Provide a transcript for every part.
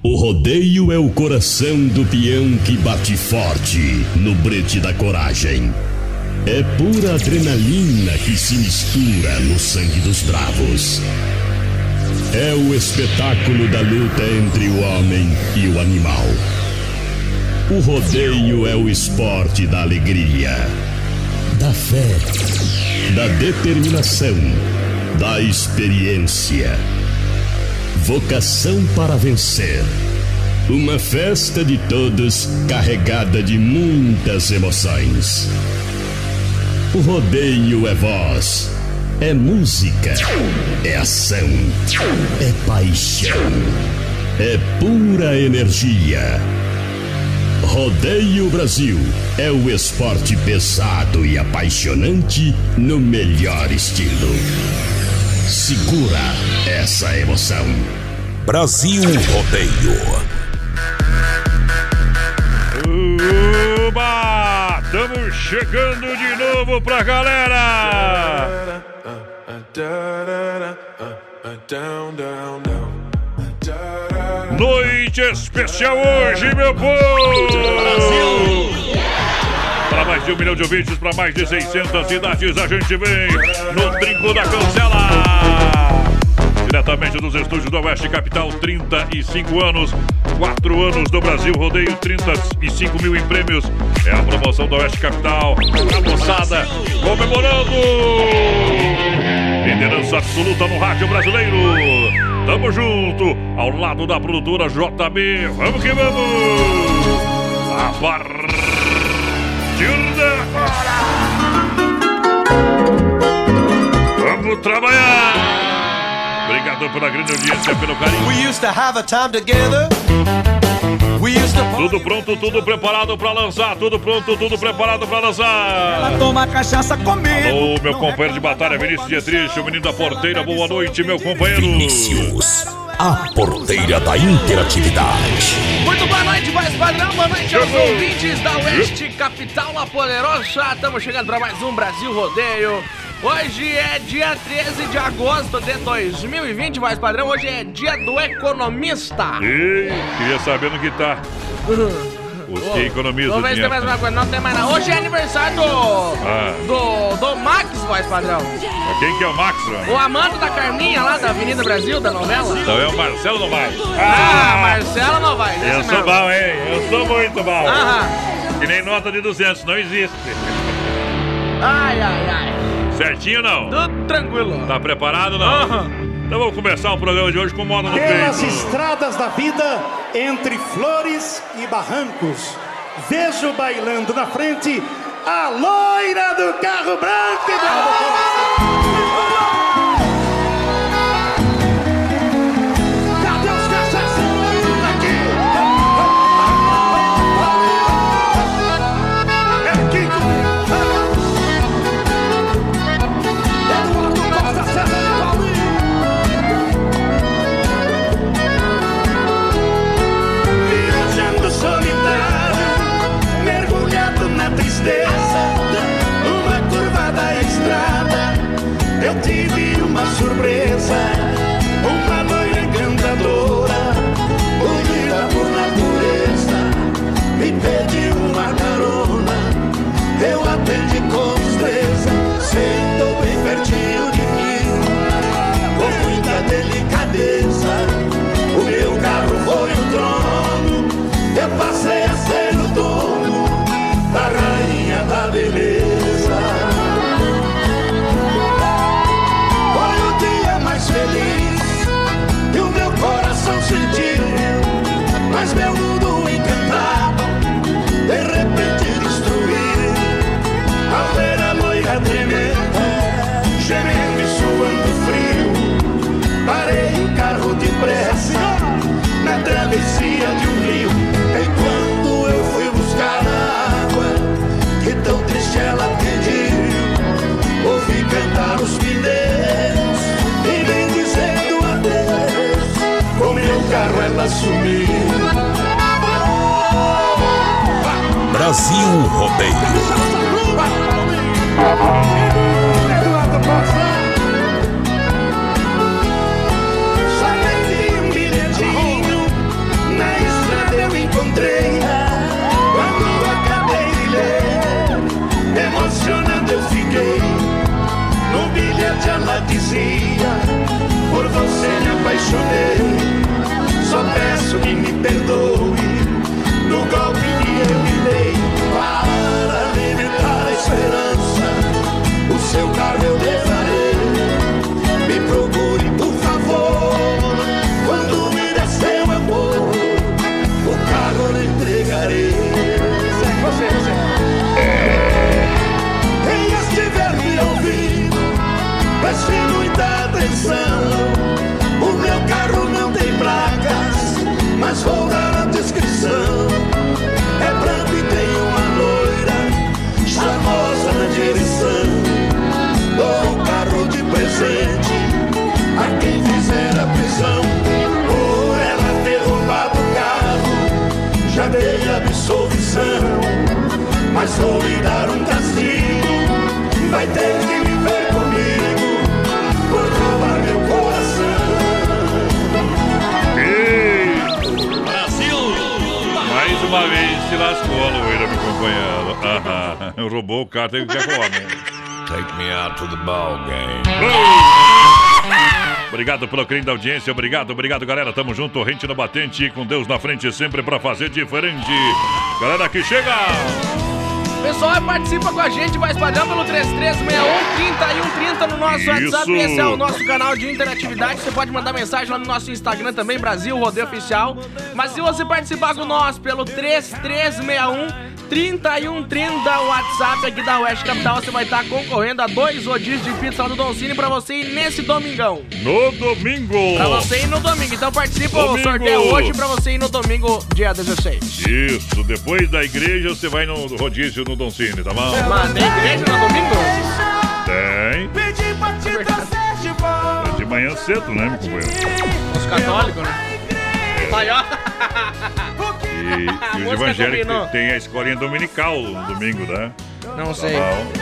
O rodeio é o coração do peão que bate forte no brete da coragem. É pura adrenalina que se mistura no sangue dos bravos. É o espetáculo da luta entre o homem e o animal. O rodeio é o esporte da alegria, da fé, da determinação, da experiência. Vocação para vencer. Uma festa de todos carregada de muitas emoções. O rodeio é voz, é música, é ação, é paixão, é pura energia. Rodeio Brasil é o esporte pesado e apaixonante no melhor estilo. Segura essa emoção. Brasil Rodeio. Uba! Estamos chegando de novo pra galera! Noite especial hoje, meu povo! Brasil! Para mais de um milhão de ouvintes, para mais de 600 cidades, a gente vem no Trinco da Cancela! Diretamente dos estúdios do Oeste Capital, 35 anos, 4 anos do Brasil Rodeio, 35 mil em prêmios. É a promoção do Oeste Capital. A moçada comemorando! Liderança absoluta no rádio brasileiro. Tamo junto, ao lado da produtora JB. Vamos que vamos! A partir agora! Vamos trabalhar! Obrigado pela grande audiência, pelo carinho. We used to have a time together. Tudo pronto, tudo preparado pra lançar. Tudo pronto, tudo preparado pra lançar. Ela toma cachaça comigo. Alô, meu companheiro de batalha, Vinícius Dietrich, o menino da porteira. Boa noite, meu companheiro. Vinícius, a porteira da interatividade. Muito boa noite, voz padrão. Boa noite aos ouvintes da Oeste Capital, La Poderosa. Estamos chegando para mais um Brasil Rodeio. Hoje é dia 13 de agosto de 2020, voz padrão. Hoje é dia do economista. Ei, queria saber no que tá. Os que economizam Vamos ver se tem dinheiro. mais uma coisa. Não tem mais nada. Hoje é aniversário do. Ah. Do, do Max, voz padrão. Quem que é o Max, O mano? amante da Carminha lá da Avenida Brasil, da novela. Então é o Marcelo Novaes. Ah, Marcelo Novaes. Eu sou mesmo. bom, hein? Eu sou muito bom. Aham. Que nem nota de 200, não existe. Ai, ai, ai. Certinho não? Tudo tranquilo. Tá preparado não? Aham. Então vamos começar o programa de hoje com moda no Pelas peito. estradas da vida, entre flores e barrancos, vejo bailando na frente a loira do carro branco e do Obrigado pelo carinho da audiência, obrigado, obrigado, galera. Tamo junto, rente no batente, com Deus na frente, sempre pra fazer diferente. Galera que chega! Pessoal, participa com a gente, vai espalhando pelo 3361 3130 no nosso Isso. WhatsApp. Esse é o nosso canal de interatividade. Você pode mandar mensagem lá no nosso Instagram também, Brasil Rodeio Oficial. Mas se você participar com nós pelo 3361 3130, o WhatsApp aqui da West Capital, você vai estar concorrendo a dois rodízios de pizza do Don Cine pra você ir nesse domingão. No domingo! Pra você ir no domingo. Então participa, o Domingo. sorteio é hoje pra você ir no domingo, dia 16. Isso, depois da igreja você vai no rodízio no Don Cine, tá bom? Mas tem igreja no domingo? Tem. Pedi pra te trazer de volta. É de manhã cedo, né, meu companheiro? Os católicos, né? Aí, ó. E, e os evangélicos tem a escolinha dominical no domingo, né? Não Tá sei. bom?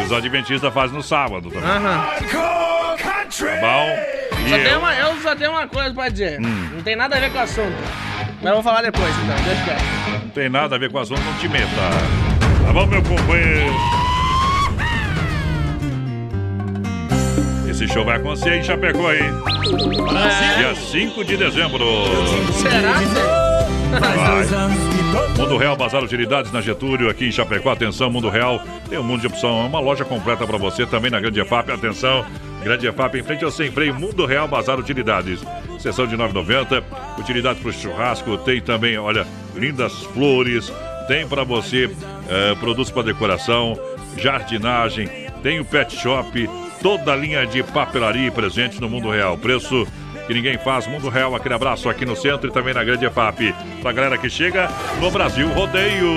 E os adventistas fazem no sábado também. Aham. Tá bom? Só eu- uma, eu só tenho uma coisa pra dizer. Hum. Não tem nada a ver com o assunto. Mas eu vou falar depois, então. Deixa quieto. Não tem nada a ver com o assunto, não te meta. Tá bom, meu companheiro? Esse show vai acontecer em Chapecó, hein? Dia 5 de dezembro. Será? Vai. Mundo Real, Bazar Utilidades na Getúlio, aqui em Chapecó. Atenção, Mundo Real tem um mundo de opção. É uma loja completa para você também na Grande EFAP. Atenção, Grande EFAP em frente ao Sem Freio. Mundo Real, Bazar Utilidades. Sessão de 9,90. Utilidades para o churrasco. Tem também, olha, lindas flores. Tem para você eh, produtos para decoração, jardinagem. Tem o pet shop. Toda a linha de papelaria e presentes no Mundo Real. Preço que ninguém faz. Mundo Real, aquele abraço aqui no centro e também na Grande EFAP. Pra galera que chega no Brasil Rodeio.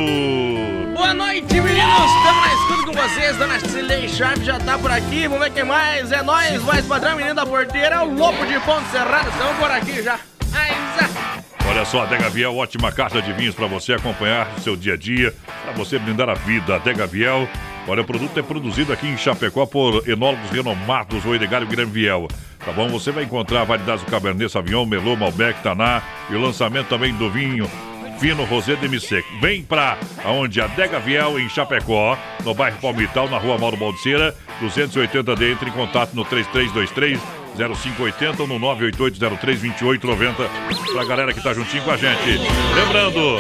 Boa noite, meninos! Estamos na escuta com vocês. Dona Cilei Sharp já tá por aqui. Vamos ver quem mais. É nós, mais padrão, menino da porteira. É o Lobo de Ponte Serrado. Estamos por aqui já. Olha só, Adega Viel, ótima carta de vinhos para você acompanhar o seu dia a dia, para você brindar a vida. Adega Viel, olha, o produto é produzido aqui em Chapecó por enólogos renomados, o Edgar e o Guilherme Viel. Tá bom? Você vai encontrar variedades do Cabernet Sauvignon, Merlot, Malbec, Taná e o lançamento também do vinho Fino Rosé de Seco. Vem pra onde Adega Viel em Chapecó, no bairro Palmital, na rua Mauro Baldiceira, 280D. Entre em contato no 3323 0580 ou no 988032890 pra galera que tá juntinho com a gente. Lembrando,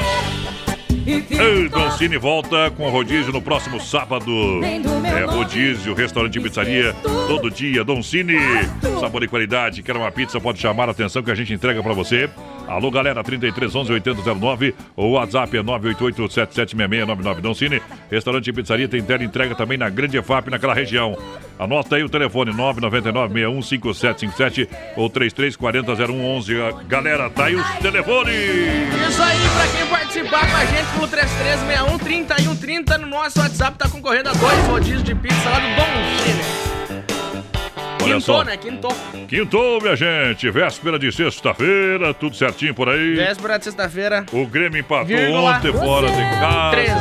o Don Cine volta com rodízio no próximo sábado. É rodízio, restaurante e pizzaria, todo dia. Don Cine, sabor e qualidade. Quer uma pizza? Pode chamar a atenção que a gente entrega pra você. Alô, galera, 33 11 8009 ou WhatsApp é 988 776699 Don Cine. Restaurante e pizzaria tem tela entrega também na Grande EFAP, naquela região. Anota aí o telefone 999-615757 ou 3340-0111. Galera, tá aí os telefones. Isso aí, pra quem participar com a gente pelo 3361 3130 no nosso WhatsApp, tá concorrendo a dois rodízios de pizza lá do Dom Chile. Olha Quintou, só. né? Quintou. Quintou, minha gente. Véspera de sexta-feira, tudo certinho por aí. Véspera de sexta-feira. O Grêmio empatou Vírgula. ontem fora de casa. 13.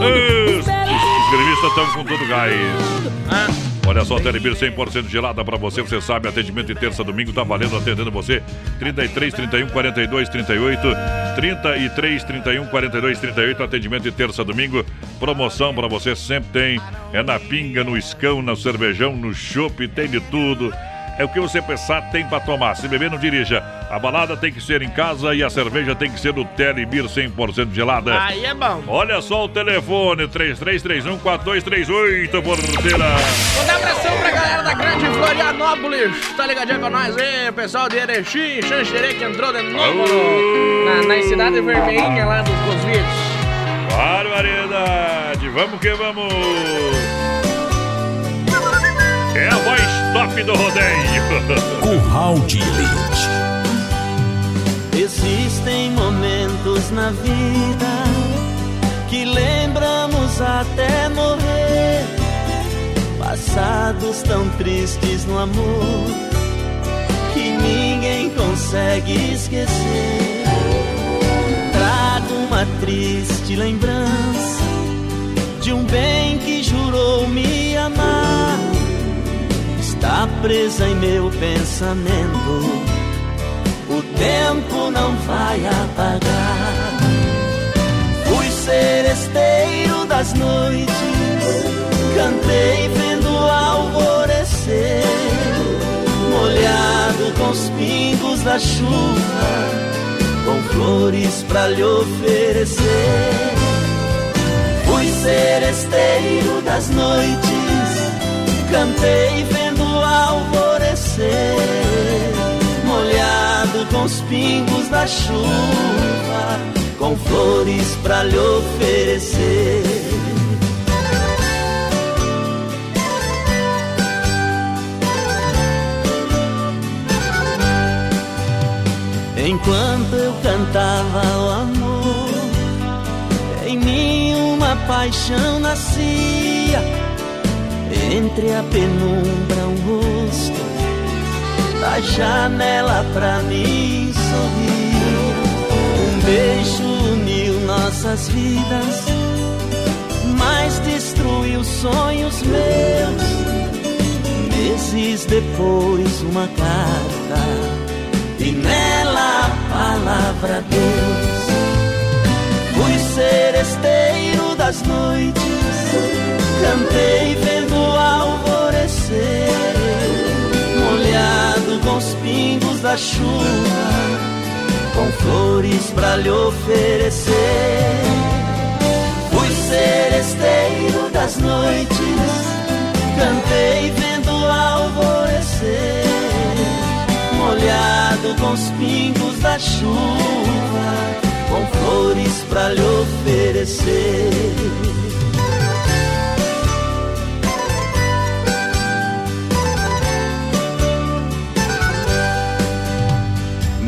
Os, os gremistas estão com todo gás. Ah, Olha só, Telebir 100% gelada pra você. Você sabe, atendimento de terça a domingo tá valendo atendendo você. 33 31 42 38. 33 31 42 38. Atendimento de terça a domingo. Promoção pra você sempre tem. É na pinga, no escão, no cervejão, no chopp, tem de tudo. É o que você pensar, tem pra tomar. Se beber, não dirija. A balada tem que ser em casa e a cerveja tem que ser do Telebir 100% gelada. aí é bom. Olha só o telefone, 3331-4238, porteira. Mandar abração pra galera da Grande Florianópolis. Tá ligadinho com nós aí, pessoal de Erechim, Xanxerê que entrou de novo no, na, na cidade vermelhinha lá dos Cosvitos. Barbaridade, vamos que vamos. É a voz top do rodeio. Curral de Elite. Existem momentos na vida que lembramos até morrer. Passados tão tristes no amor que ninguém consegue esquecer. Trago uma triste lembrança de um bem que jurou me amar. Está presa em meu pensamento o tempo não vai apagar. Fui seresteiro das noites, cantei vendo o alvorecer, molhado com os pingos da chuva, com flores pra lhe oferecer. Fui seresteiro das noites, cantei vendo alvorecer molhado com os pingos da chuva, com flores pra lhe oferecer. Enquanto eu cantava o amor, em mim uma paixão nascia. Entre a penumbra um rosto da janela pra mim sorrir. Um beijo uniu nossas vidas, mas destruiu sonhos meus. Meses depois, uma carta, e nela a palavra Deus. Fui seresteiro das noites, cantei vendo o alvorecer molhado com os pingos da chuva, com flores pra lhe oferecer. Fui seresteiro das noites, cantei vendo o alvorecer, molhado com os pingos da chuva, com flores pra lhe oferecer.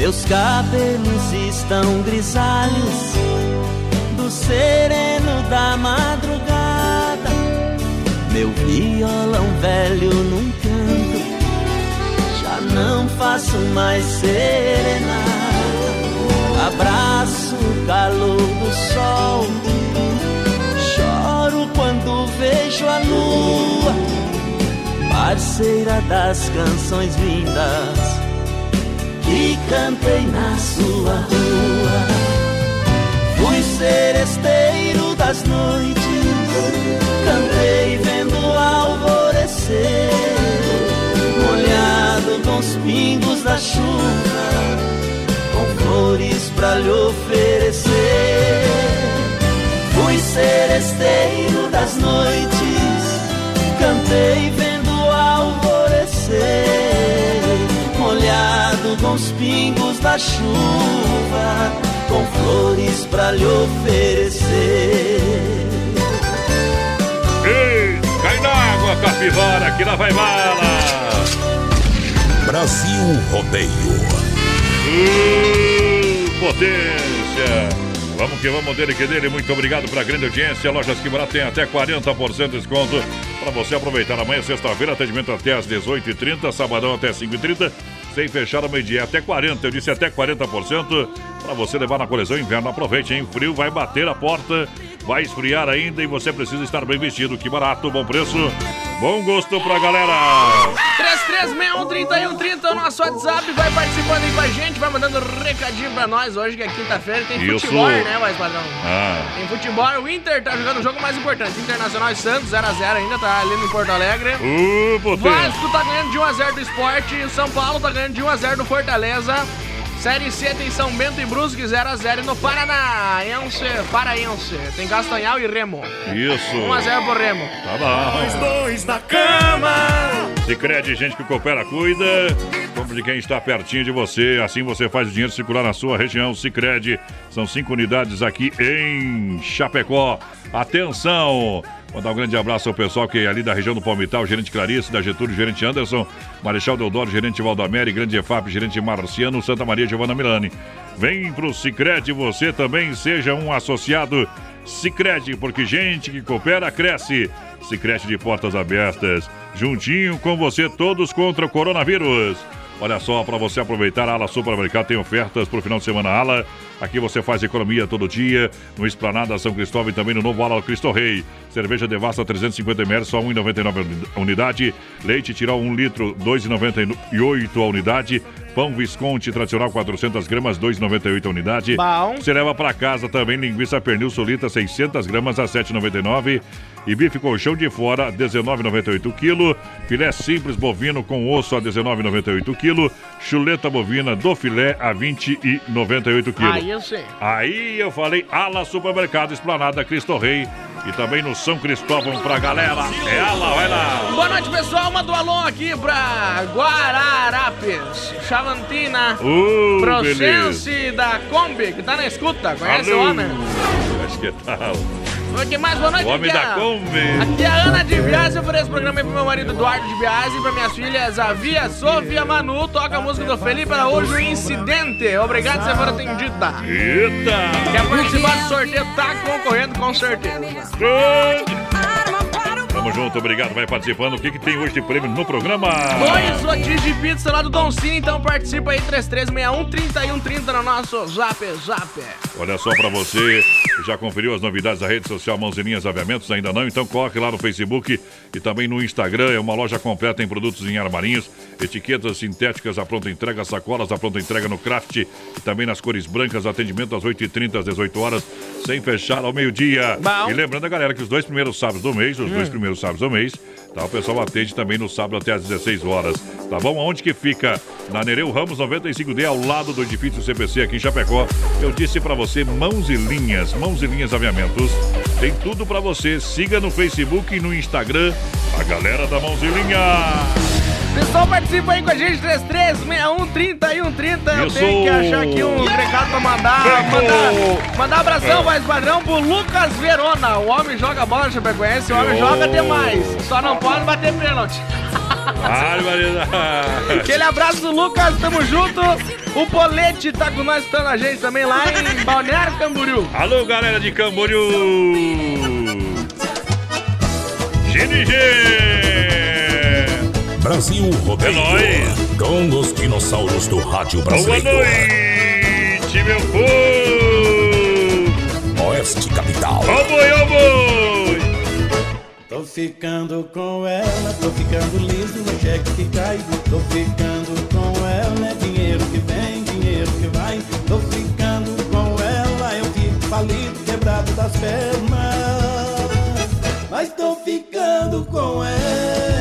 Meus cabelos estão grisalhos do sereno da madrugada. Meu violão velho num canto, já não faço mais serenata. Abraço o calor do sol, choro quando vejo a lua, parceira das canções lindas que cantei na sua rua. Fui seresteiro das noites, cantei vendo o alvorecer, molhado com os pingos da chuva, com flores pra lhe oferecer. Fui seresteiro das noites, os pingos da chuva, com flores pra lhe oferecer. Ei, cai na água, capivara, que lá vai bala. Brasil Rodeio. Uh, potência. Vamos que vamos dele que dele. Muito obrigado pela grande audiência. Lojas que barato tem até 40% de desconto para você aproveitar. Amanhã, sexta-feira, atendimento até às 18h30, sabadão até 5h30. Sem fechar ao meio-dia, até 40%. Eu disse até 40% para você levar na coleção inverno. Aproveite, hein? O frio vai bater a porta, vai esfriar ainda e você precisa estar bem vestido. Que barato, bom preço, bom gosto pra galera. 3361-3130 o nosso WhatsApp. Vai participando aí com a gente, vai mandando recadinho pra nós hoje, que é quinta-feira. Tem Isso. futebol, né, mais padrão? Ah, Tem futebol, o Inter tá jogando o jogo mais importante. Internacional e Santos, 0x0 ainda, tá ali no Porto Alegre. uh, potência. Vasco tá ganhando de 1x0 do esporte. O São Paulo tá ganhando de 1x0 do Fortaleza. Série C tem São Bento e Brusque 0x0 no Paranaense. Paraense. Tem Castanhal e Remo. Isso. 1x0 pro Remo. Tá bom. Dois na cama. Sicredi, gente que coopera, cuida. Compre de quem está pertinho de você. Assim você faz o dinheiro circular na sua região. Sicredi. São cinco unidades aqui em Chapecó. Atenção! Mandar um grande abraço ao pessoal que é ali da região do Palmital, gerente Clarice, da Getúlio, gerente Anderson, Marechal Deodoro, gerente Valdamere, grande EFAP, gerente Marciano, Santa Maria Giovana Milani. Vem pro Sicredi, você também seja um associado Sicredi, porque gente que coopera cresce. Sicredi de portas abertas, juntinho com você todos contra o coronavírus. Olha só, para você aproveitar, a Ala Supermercado tem ofertas para o final de semana Ala. Aqui você faz economia todo dia, no Esplanada São Cristóvão e também no novo Ala Cristo Rei. Cerveja Devassa 350ml, só 1,99 a unidade. Leite Tirol 1 litro, 2,98 a unidade. Pão Visconti tradicional 400 gramas, 2,98 a unidade. Bom. Você leva para casa também linguiça pernil solita 600 gramas a 7,99 e bife colchão de fora 19,98 kg, filé simples bovino com osso a 19,98 kg, chuleta bovina do filé a 20,98 kg. Aí eu sei. Aí eu falei Ala Supermercado Esplanada Cristo Rei e também no São Cristóvão pra galera. É Ala, vai lá. Boa noite, pessoal. Manda um alô aqui pra Guararapes, Chavantina, Uh. Procense da Kombi, que tá na escuta. Conhece Alô. o homem? Mas que tal? Oi, que mais? Boa noite. O homem aqui da é- Kombi. Aqui é a Ana de Biase, eu o programa aí pro meu marido Eduardo de Biase pra minhas filhas Avia, Sofia, Manu, toca a música do Felipe Araújo, Incidente. Obrigado por ser atendida. Eita! Quer participar do sorteio? Tá concorrendo com certeza. Tamo junto, obrigado. Vai participando. O que, que tem hoje de prêmio no programa? Dois rodízios de pizza lá do Don Cine, então participa aí, 3361-3130 no nosso Zap Zap. Olha só pra você, já conferiu as novidades da rede social Mãos Linhas Aviamentos? Ainda não? Então corre lá no Facebook e também no Instagram. É uma loja completa em produtos em armarinhos, etiquetas sintéticas, a pronta entrega, sacolas, a pronta entrega no craft e também nas cores brancas. Atendimento às 8h30, às 18 horas, sem fechar ao meio-dia. E lembrando, galera, que os dois primeiros sábados do mês, os dois primeiros sábados do mês, tá? O pessoal atende também no sábado até às 16 horas. Tá bom? Onde que fica? Na Nereu Ramos 95D, ao lado do edifício CPC aqui em Chapecó. Eu disse pra você, mãos e linhas, mãos e linhas aviamentos. Tem tudo pra você. Siga no Facebook e no Instagram a galera da Mãos e Linhas. Pessoal, participa aí com a gente, 3361-3130. Eu Isso. tenho que achar aqui um recado pra mandar. Mandar, mandar É. abração, mais padrão, pro Lucas Verona. O homem joga bola, Chapecoense, o homem Ô. joga demais. Só não pode bater pênalti. Aquele abraço, Lucas, tamo junto. O Polete tá com nós, escutando a gente também lá em Balneário Camboriú. Alô, galera de Camboriú. GNG. Brasil Rodeio. É. Com os dinossauros do rádio Boa brasileiro. noite, meu povo. Oeste Capital. Ó boi, ó boi. Tô ficando com ela, tô ficando liso no cheque que cai. Tô ficando com ela, é dinheiro que vem, dinheiro que vai. Tô ficando com ela, eu fico falido, quebrado das pernas. Mas tô ficando com ela.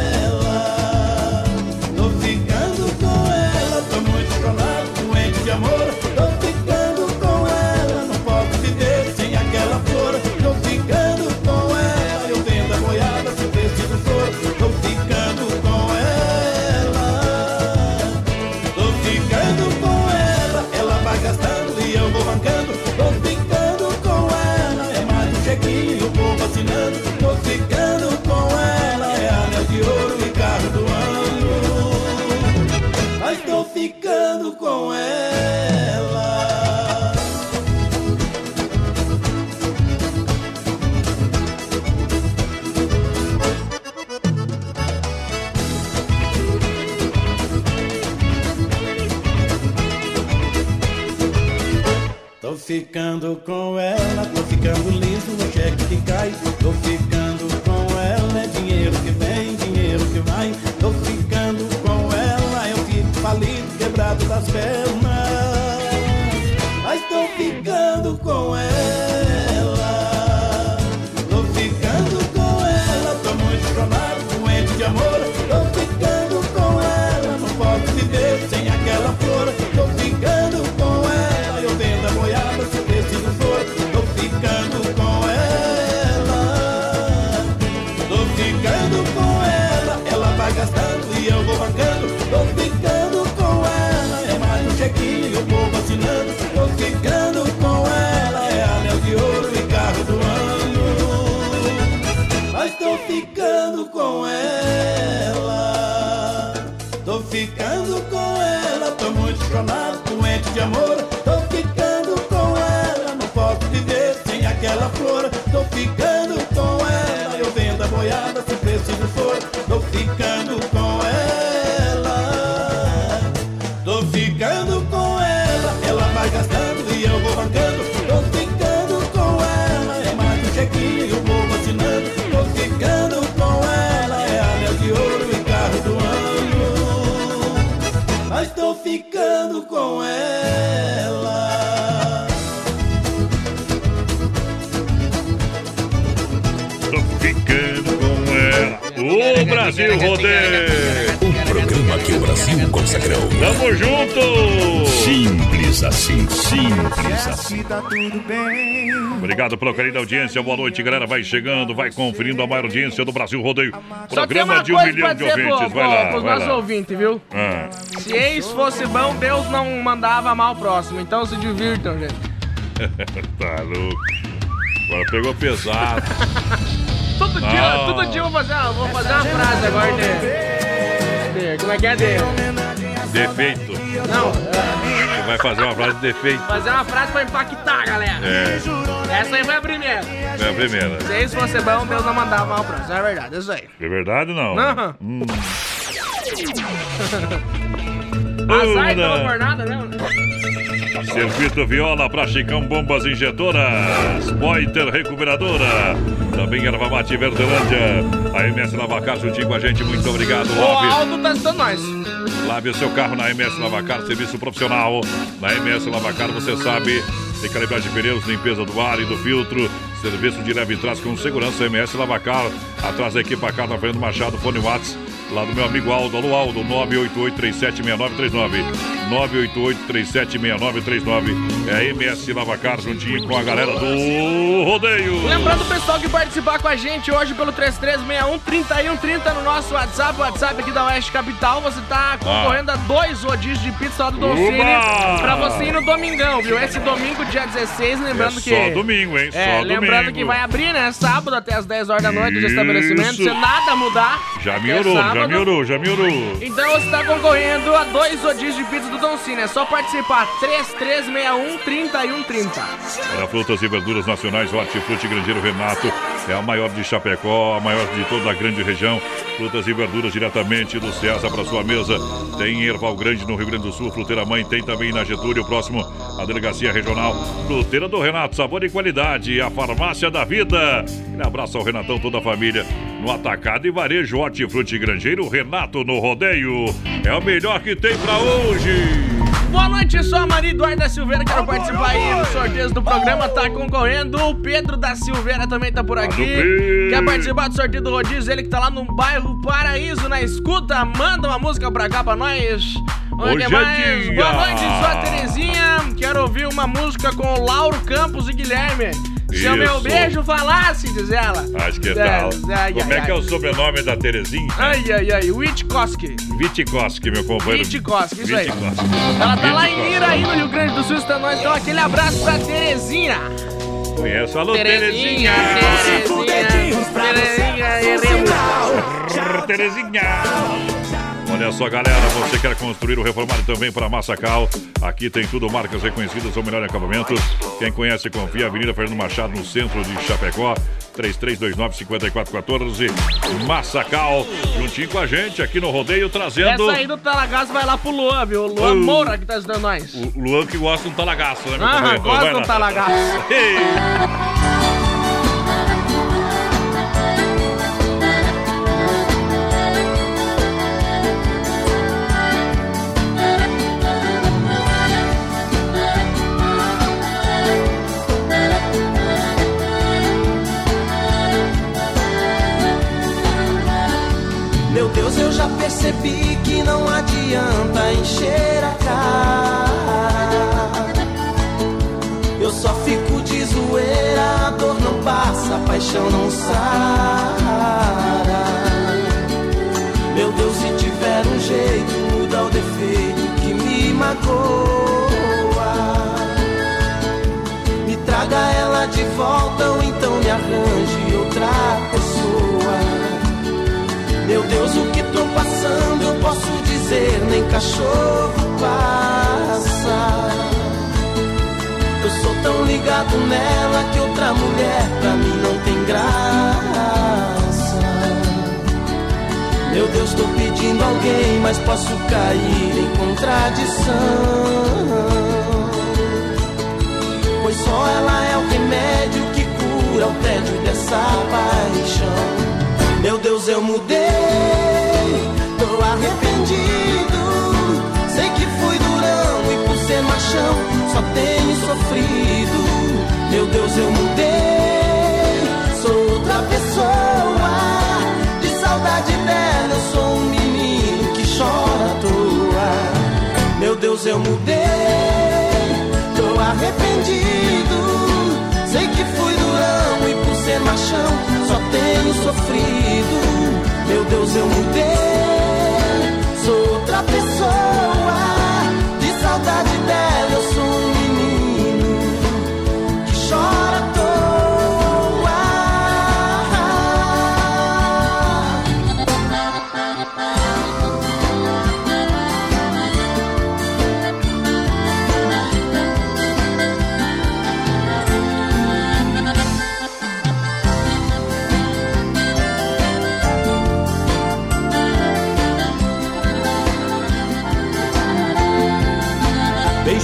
Ficando com ela, tô ficando liso no cheque que cai. Tô ficando com ela, é dinheiro que vem, dinheiro que vai. Tô ficando com ela, eu fico falido, quebrado das pernas. De amor. Brasil rodeio. O programa que o Brasil consagrou. Tamo junto. Simples assim, simples assim. tá tudo bem. Obrigado pela querida audiência. Boa noite, galera. Vai chegando, vai conferindo a maior audiência do Brasil Rodeio. Programa de um milhão de pro, ouvintes. Vai lá, pros vai nossos lá. ouvintes, viu? Ah, Se ex fosse bom, Deus não mandava mal próximo. Então se divirtam, gente. tá louco. Agora pegou pesado. Todo dia, Ah. todo dia eu vou fazer, uma- vou fazer uma frase agora de. de como é que é de. Defeito. Não, Você vai fazer uma frase de defeito. fazer uma frase pra impactar, galera. É, Essa aí foi a primeira. é a primeira. Se ex fosse bom, Deus não mandava mal próximo. É verdade, isso aí. É verdade não? Aham. Hum. Azar então Ora. por nada, né? Circuito Viola pra Chicão Bombas Injetoras, Pointer Recuperadora, também Erva Mate Verdelândia, a MS Lavacar juntinho com a gente, muito obrigado, O Lave. Aldo tá assistindo nós. Lave o seu carro na MS Lavacar, serviço profissional. Na MS Lavacar você sabe, tem calibragem de pneus, limpeza do ar e do filtro, serviço de leve e trás com segurança. MS Lavacar, atrás da equipe Carla Fernando Machado, fone Whats, lá do meu amigo Aldo. Alô, Aldo, 988-376939. 988-376939. É a MS Lavacar juntinho com a galera do Rodeio. Lembrando o pessoal que participar com a gente hoje pelo 3361-3130 no nosso WhatsApp, o WhatsApp aqui da Oeste Capital, você tá concorrendo a dois rodízios de pizza lá do Dolcine pra você ir no domingão, viu? Esse domingo, dia 16, lembrando É que... só domingo, hein? É, Só lembrando domingo. que vai abrir, né? Sábado até as 10 horas da noite do Isso. estabelecimento, se nada mudar. Já melhorou, já já melhorou. Então você está concorrendo a dois rodízios de pizza do Don Cine. É só participar. 3361-3130. Para frutas e verduras nacionais, Hortifruti Grandeiro Renato é a maior de Chapecó, a maior de toda a grande região. Frutas e verduras diretamente do Ceasa para sua mesa. Tem em Erval Grande, no Rio Grande do Sul. Fruteira Mãe tem também na Getúlio, próximo à Delegacia Regional. Fruteira do Renato, sabor e qualidade. A farmácia da vida. Um abraço ao Renatão, toda a família. No atacado e varejo Hortifruti Grangeiro Renato no rodeio. É o melhor que tem para hoje. Boa noite, sou a Maria Eduarda Silveira, quero participar aí dos sorteios do programa, tá concorrendo. O Pedro da Silveira também tá por aqui. Quer participar do sorteio do Rodízio? Ele que tá lá no bairro Paraíso, na escuta, manda uma música pra cá pra nós. Hoje é mais. dia. Boa noite, sou a Terezinha. Quero ouvir uma música com o Lauro Campos e Guilherme. Se o meu beijo falasse, diz ela. Acho que É, tal. ai, Como ai, é que é ai. o sobrenome da Terezinha? Ai, ai, ai, Witkowski. Vitikoski, meu companheiro. Witkowski, isso aí. Vitikoski. Ela tá lá em. Iraí, no Rio Grande do Sul, está nós. Então, aquele abraço pra Terezinha. Conheço. Alô, Terezinha, Terezinha. Terezinha, Terezinha. Terezinha. Olha só, galera, você quer construir ou reformar também para Massacal? Aqui tem tudo, marcas reconhecidas, o melhor acabamento. Quem conhece, confia. Avenida Fernando Machado, no centro de Chapecó. 3329-5414. Massacal, juntinho com a gente aqui no Rodeio, trazendo. Essa aí do Talagaço vai lá pro Luan, viu? O Luan Uh. Moura que tá ajudando nós. O Luan que gosta de um talagaço, né, meu Ah, gosta do lá. talagaço. Deus, eu já percebi que não adianta encher a cara. Eu só fico de zoeira, a dor não passa, a paixão não sara. Meu Deus, se tiver um jeito, muda o defeito que me magoa. Me traga ela de volta ou então me arranje outra passando eu posso dizer, nem cachorro passa. Eu sou tão ligado nela que outra mulher pra mim não tem graça. Meu Deus, tô pedindo alguém, mas posso cair em contradição. Pois só ela é o remédio que cura o tédio dessa paixão. Meu Deus, eu mudei, arrependido. Sei que fui durão e por ser machão só tenho sofrido. Meu Deus, eu mudei, sou outra pessoa. De saudade dela, eu sou um menino que chora à toa. Meu Deus, eu mudei, tô arrependido. Sei que fui durão e por ser machão só tenho sofrido. Meu Deus, eu mudei,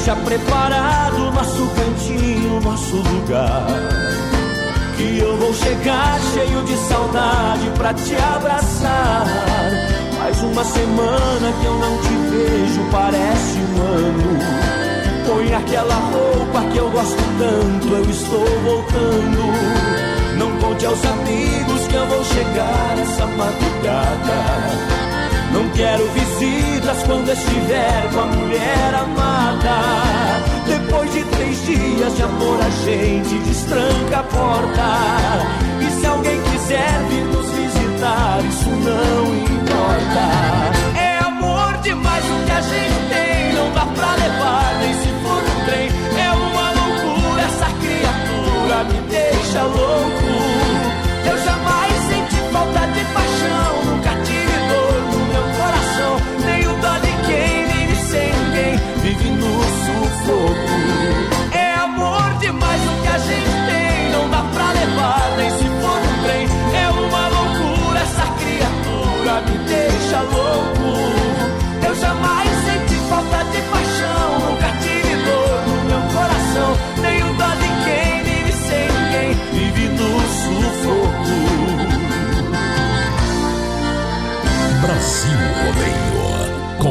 Deixa preparado nosso cantinho, nosso lugar. Que eu vou chegar cheio de saudade pra te abraçar. Faz uma semana que eu não te vejo, parece um ano. Põe aquela roupa que eu gosto tanto, eu estou voltando. Não conte aos amigos que eu vou chegar essa madrugada. Não quero visitas quando estiver com a mulher amada. Depois de três dias de amor, a gente destranca a porta. E se alguém quiser vir nos visitar, isso não importa. É amor demais o que a gente tem, não dá pra levar nem se for no trem. É uma loucura, essa criatura me deixa louco.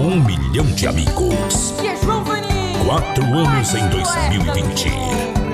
Um milhão de amigos. Quatro anos em 2020.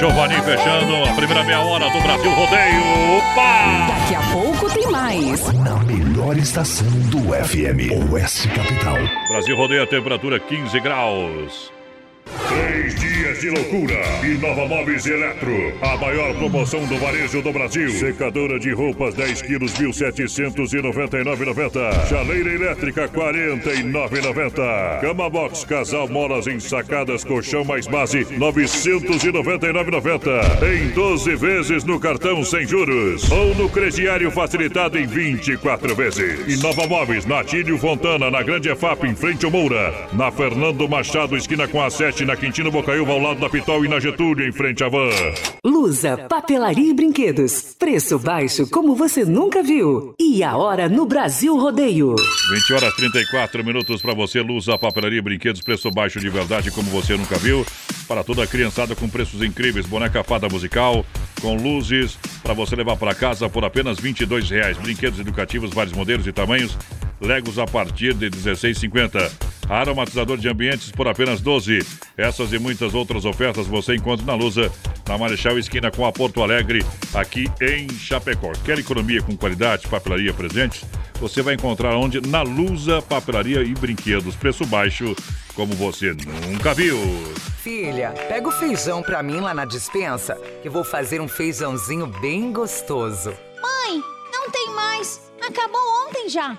Giovanni fechando a primeira meia hora do Brasil Rodeio. Opa! Daqui a pouco tem mais. Na melhor estação do FM, Oeste Capital. Brasil Rodeio a temperatura 15 graus. De loucura. E Nova Móveis Eletro. A maior promoção do varejo do Brasil. Secadora de roupas 10 quilos, 1.799,90. Chaleira elétrica 49,90. Cama box casal molas ensacadas colchão mais base 999,90. Em 12 vezes no cartão sem juros. Ou no crediário facilitado em 24 vezes. E Nova Móveis na Tílio Fontana, na Grande EFAP, em frente ao Moura. Na Fernando Machado, esquina com a 7, na Quintino Bocaiúva, ao da Pitol e na Getúlio, em frente à Van. Lusa, papelaria e brinquedos. Preço baixo como você nunca viu. E a hora no Brasil Rodeio. 20 horas 34 minutos para você, Lusa, papelaria e brinquedos, preço baixo de verdade como você nunca viu. Para toda a criançada com preços incríveis, boneca fada musical, com luzes, para você levar para casa por apenas 22 reais. Brinquedos educativos, vários modelos e tamanhos. Legos a partir de R$ 16,50. Aromatizador de ambientes por apenas 12. Essas e muitas outras ofertas você encontra na Lusa, na Marechal Esquina com a Porto Alegre, aqui em Chapecó. Quer economia com qualidade, papelaria presentes? Você vai encontrar onde? Na Lusa, papelaria e brinquedos. Preço baixo, como você nunca viu. Filha, pega o feijão pra mim lá na dispensa, que eu vou fazer um feijãozinho bem gostoso. Mãe, não tem mais. Acabou ontem já.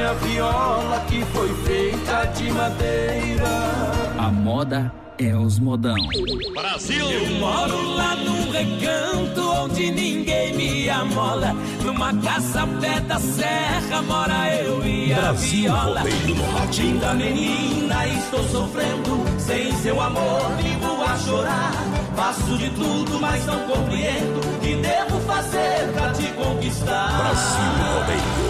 minha viola, que foi feita de madeira. A moda é os modão. Brasil! Eu moro lá num recanto onde ninguém me amola. Numa casa pé da serra mora eu e a Brasil viola. Rodeio. Linda menina, estou sofrendo. Sem seu amor, vivo a chorar. Faço de tudo, mas não compreendo. O que devo fazer pra te conquistar? Brasil Rodeio.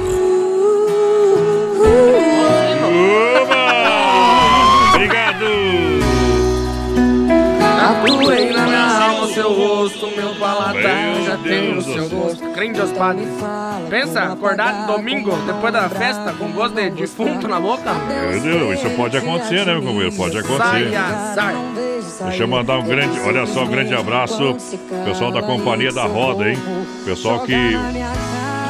Oba! Obrigado! Atuei na minha alma, seu rosto, meu paladar Meu já tem o Deus do seu céu. gosto. Crente Deus Padre. Pensa, acordar domingo, depois da festa, com gosto de defunto na boca. Meu Deus, isso pode acontecer, né, meu companheiro? Pode acontecer. Sai. Deixa eu mandar um grande, olha só, um grande abraço. Pessoal da Companhia da Roda, hein? Pessoal que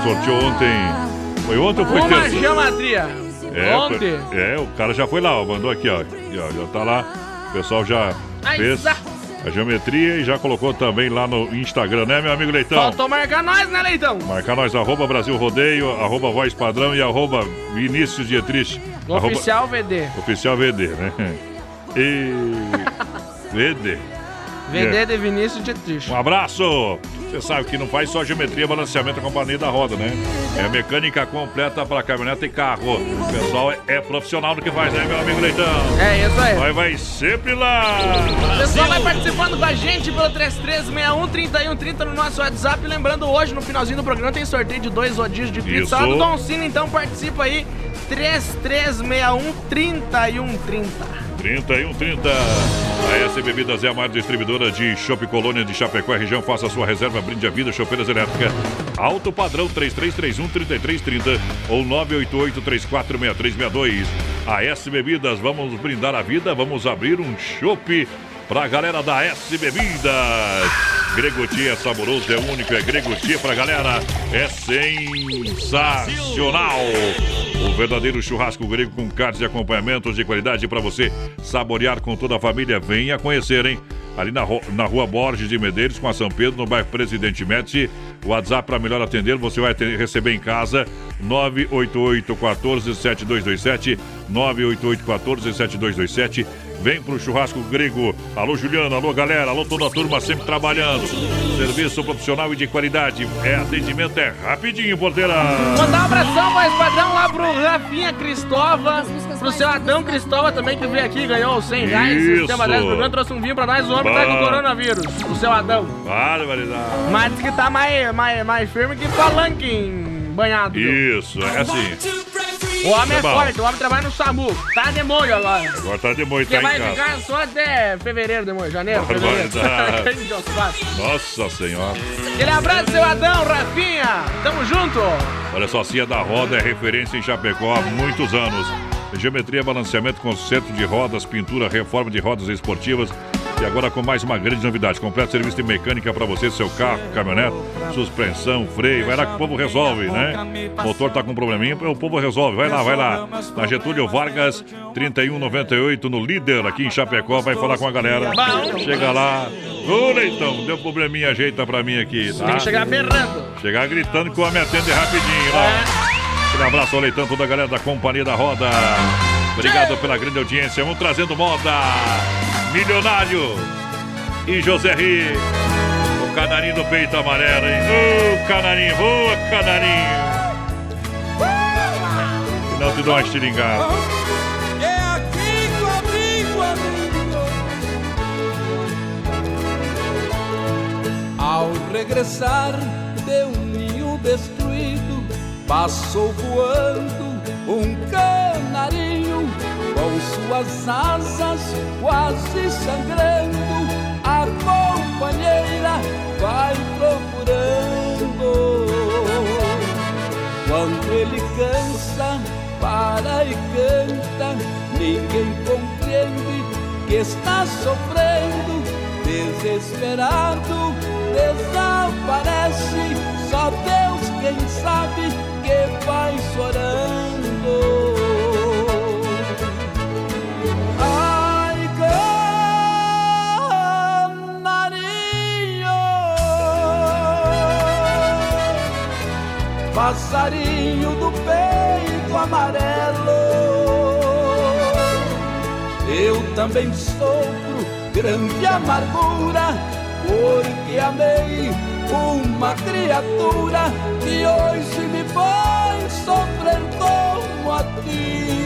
sorteou ontem. Foi ontem ou foi Uma terça? geometria. É, Ontem. é, o cara já foi lá, ó, mandou aqui, ó. Ó, Já tá lá. O pessoal já fez a geometria e já colocou também lá no Instagram, né, meu amigo Leitão? Faltou marcar nós, né, Leitão? Marcar nós, arroba Brasil Rodeio, arroba Voz Padrão e arroba Vinícius Dietrich. arroba- Oficial VD. Oficial VD, né? E. VD. VD de Vinícius de Triste. Um abraço! Você sabe que não faz só geometria, balanceamento a companhia da roda, né? É mecânica completa para caminhonete e carro. O pessoal é, é profissional no que faz, né, meu amigo Leitão? É isso aí. Nós vai sempre lá! O pessoal vai participando com a gente pelo 3361-3130 no nosso WhatsApp. Lembrando, hoje, no finalzinho do programa, tem sorteio de dois rodízios de pizza lá do Don Cine, então participa aí. 3361-3130. 3130. A S Bebidas é a maior distribuidora de Chopp Colônia de Chapecó região. Faça sua reserva, brinde a vida, chopeiras elétricas. Alto padrão 3331-3330 ou 988-346362. A S Bebidas, vamos brindar a vida, vamos abrir um chopp pra galera da S Bebidas. Gregotia é saboroso, é único, é Gregotia pra galera. É sensacional. O verdadeiro churrasco grego com carnes e acompanhamentos de qualidade para você saborear com toda a família. Venha conhecer, hein? ali na, na rua Borges de Medeiros, com a São Pedro, no bairro Presidente Médici. O WhatsApp para melhor atender, você vai ter- receber em casa 988 14 7227 988 14 7227 Vem pro churrasco grego. Alô, Juliana, alô, galera, alô, toda a turma sempre trabalhando. Serviço profissional e de qualidade. É atendimento, é rapidinho, porteira. Mandar um abração, voz padrão, lá pro Rafinha Cristova, pro seu Adão Cristova também, que veio aqui e ganhou os 100 reais. Isso. O sistema 10 do programa trouxe um vinho pra nós, o homem tá com coronavírus, o seu Adão. Barbaridade. Mas diz que tá mais, mais, mais firme que palanque banhado. Isso, é assim. O homem é Tá forte, o homem trabalha no SAMU. Tá demônio agora. Agora tá de moito, Você tá vai casa. ficar só até fevereiro, demônio, janeiro, fevereiro. Nossa senhora. Aquele abraço, seu Adão, Rafinha. Tamo junto. Olha só, a Cia da Roda é referência em Chapecó há muitos anos. Geometria, balanceamento, conserto de rodas, pintura, reforma de rodas esportivas. E agora com mais uma grande novidade. Completo serviço de mecânica para você, seu carro, caminhonete, suspensão, freio. Vai lá que o povo resolve, né? Motor tá com probleminha, o povo resolve. Vai lá, vai lá. Na Getúlio Vargas, 3198, no líder aqui em Chapecó. Vai falar com a galera. Chega lá. Ô, Leitão, deu probleminha, ajeita pra mim aqui, tá? Tem que chegar berrando. Chegar gritando que o homem atende rapidinho lá. Aquele abraço ao Leitão, toda a galera da Companhia da Roda. Obrigado pela grande audiência. Vamos trazendo moda. Milionário e José Ri. O canarinho do peito amarelo, hein? Ô, canarinho, boa, canarinho. Que não te estilingada. É aqui amigo. Ao regressar de um ninho destruído, passou voando um canarinho com suas asas quase sangrando. A companheira vai procurando. Quando ele cansa, para e canta, ninguém compreende que está sofrendo, desesperado, desaparece. Só Deus quem sabe que vai chorando. Passarinho do peito amarelo. Eu também sofro grande amargura, porque amei uma criatura que hoje me faz sofrer como a ti.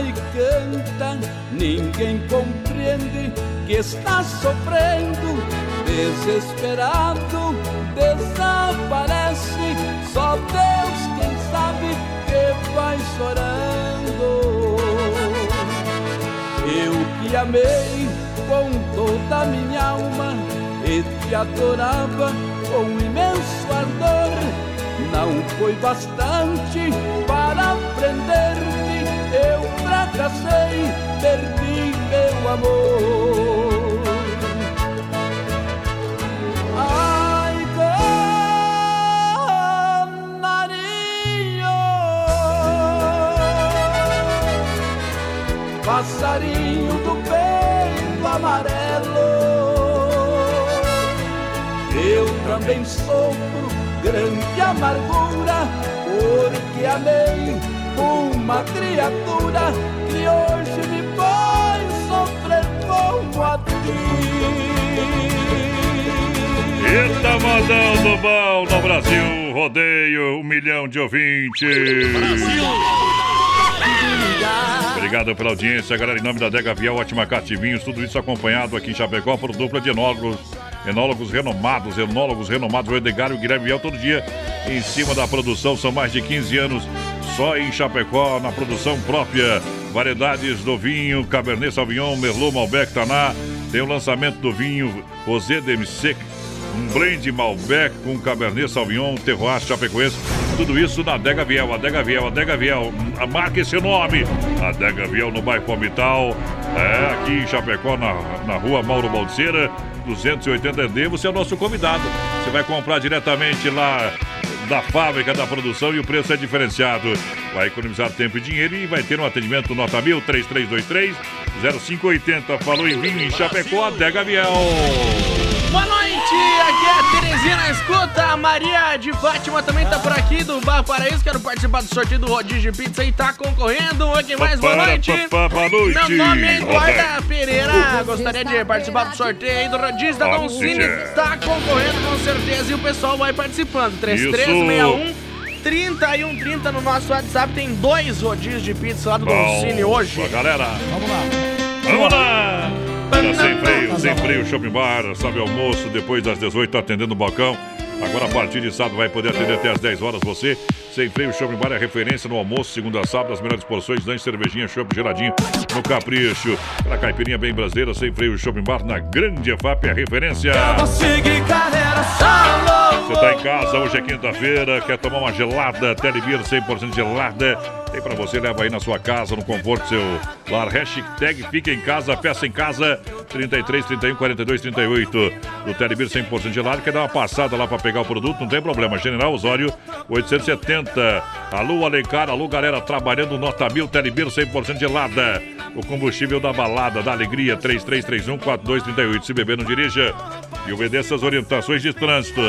E canta, ninguém compreende que está sofrendo, desesperado, desaparece. Só Deus quem sabe que vai chorando. Eu que amei com toda a minha alma e te adorava com imenso ardor. Não foi bastante para prender-me, eu fracassei, perdi meu amor. Ai, canarinho, passarinho do peito amarelo. Eu também sofro grande amargura, porque amei uma criatura que hoje me faz sofrer como a ti. Eita, modão do bom no Brasil. Rodeio, um milhão de ouvintes. Obrigado pela audiência, galera. Em nome da Dega Vial, ótima carta de vinhos, tudo isso acompanhado aqui em Chapecó por dupla de enólogos. Enólogos renomados, enólogos renomados, o Edgar e o Guilherme Viel, todo dia em cima da produção. São mais de 15 anos só em Chapecó, na produção própria. Variedades do vinho, Cabernet Sauvignon, Merlot, Malbec, Taná. Tem o lançamento do vinho Rosé Sec, um blend Malbec com Cabernet Sauvignon, Terroir Chapecoense. tudo isso na Adega Viel. Adega Viel, Adega Viel. Marque esse nome. Adega Viel no bairro Palmital. É, aqui em Chapecó, na, na rua Mauro Baldeira, 280D. Você é o nosso convidado. Você vai comprar diretamente lá da fábrica da produção e o preço é diferenciado. Vai economizar tempo e dinheiro e vai ter um atendimento nota 1000 3323 0580. Falou em vinho em Chapecó, Adega Viel. Noite, aqui é a Terezinha na escuta. A Maria de Fátima também tá por aqui do Bar Paraíso. Quero participar do sorteio do rodízio de pizza e tá concorrendo. Oi, quem mais? Boa noite. boa noite. Meu nome é Eduarda. Pereira. Gostaria de participar do sorteio aí do rodízio da teacher. Tá concorrendo com certeza e o pessoal vai participando. 3361 3130 no nosso WhatsApp. Tem dois rodízios de pizza lá do Bom, hoje. galera. Vamos lá. Vamos lá. Tá sem freio, sem freio, shopping bar, sabe almoço, depois das 18 tá atendendo o balcão. Agora a partir de sábado vai poder atender até as 10 horas você. Sem freio, shopping bar é referência no almoço, segunda a sábado, as melhores porções, lanche, cervejinha, shopping geladinho no capricho. Para caipirinha bem brasileira, sem freio, shopping bar na grande EFAP é referência. Você tá em casa, hoje é quinta-feira, quer tomar uma gelada, Telebir 100% gelada. Tem pra você, leva aí na sua casa, no conforto do seu lar. Hashtag fica em casa, peça em casa, 33, 31, 42, 38. Do Telebir 100% gelado, quer dar uma passada lá pra pegar o produto, não tem problema. General Osório, 870. Alô, Alencar, alô, galera, trabalhando nota mil, Telebir 100% gelada. O combustível da balada, da alegria, 3331, 4238. Se beber, não dirija. E obedeça as orientações de trânsito.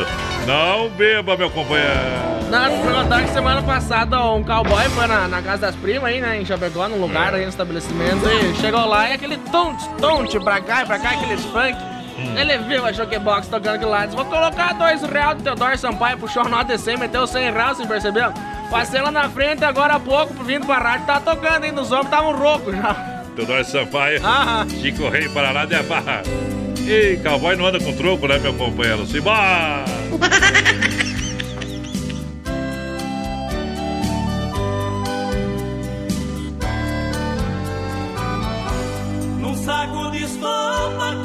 Não beba, meu companheiro. Vou perguntar que semana passada um cowboy foi na, na casa das primas aí, né, em Chapecó, num lugar aí no estabelecimento, e chegou lá e aquele tonte, tonte pra cá e pra cá, aqueles funk. Hum. Ele viu a Shokebox tocando aquilo lá, disse, vou colocar dois reais do Teodoro Sampaio, puxou a nota 100, meteu 100 reais, sem perceber? Passei lá na frente, agora há pouco, vindo pra rádio, tá tocando ainda, os homens estavam roucos já. Teodoro Sampaio, Aham. Chico Rei, Paraná de Barra. Ih, cowboy não anda com troco, né, meu companheiro? Simbora! Num saco de estopa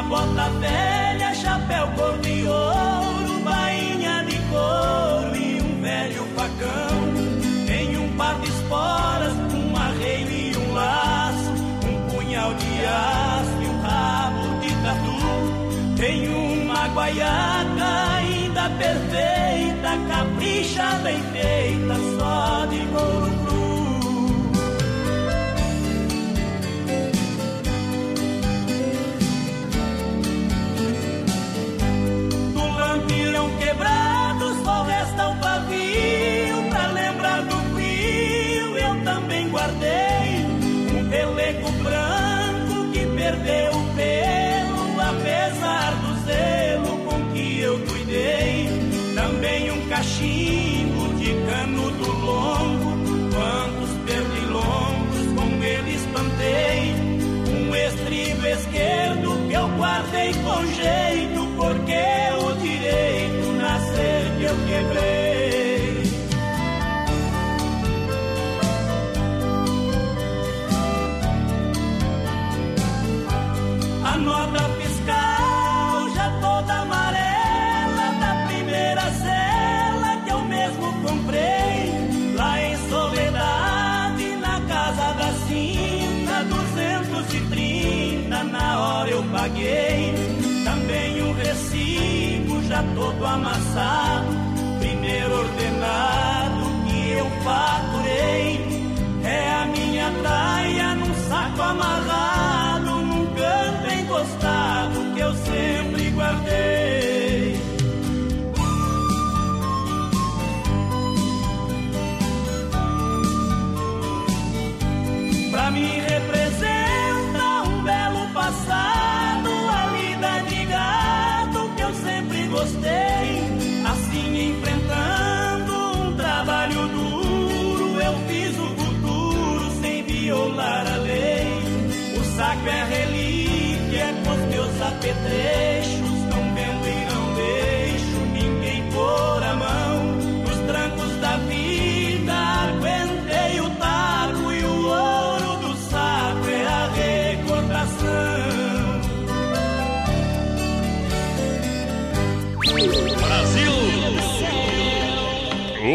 Uma bota velha, chapéu cor de ouro, bainha de couro e um velho facão. Tenho um par de esporas, uma rei e um laço, um punhal de aço e um rabo de tatu. Tenho uma guaiaca ainda perfeita, caprichada e feita só de couro o pavio pra lembrar do frio. Eu também guardei um pelego branco que perdeu o pelo, apesar do zelo com que eu cuidei. Também um cachimbo de canudo longo, quantos pernilongos com ele espantei. Um estribo esquerdo que eu guardei com jeito, porque o amassado primeiro ordenado que eu faturei é a minha taia num saco amarrado,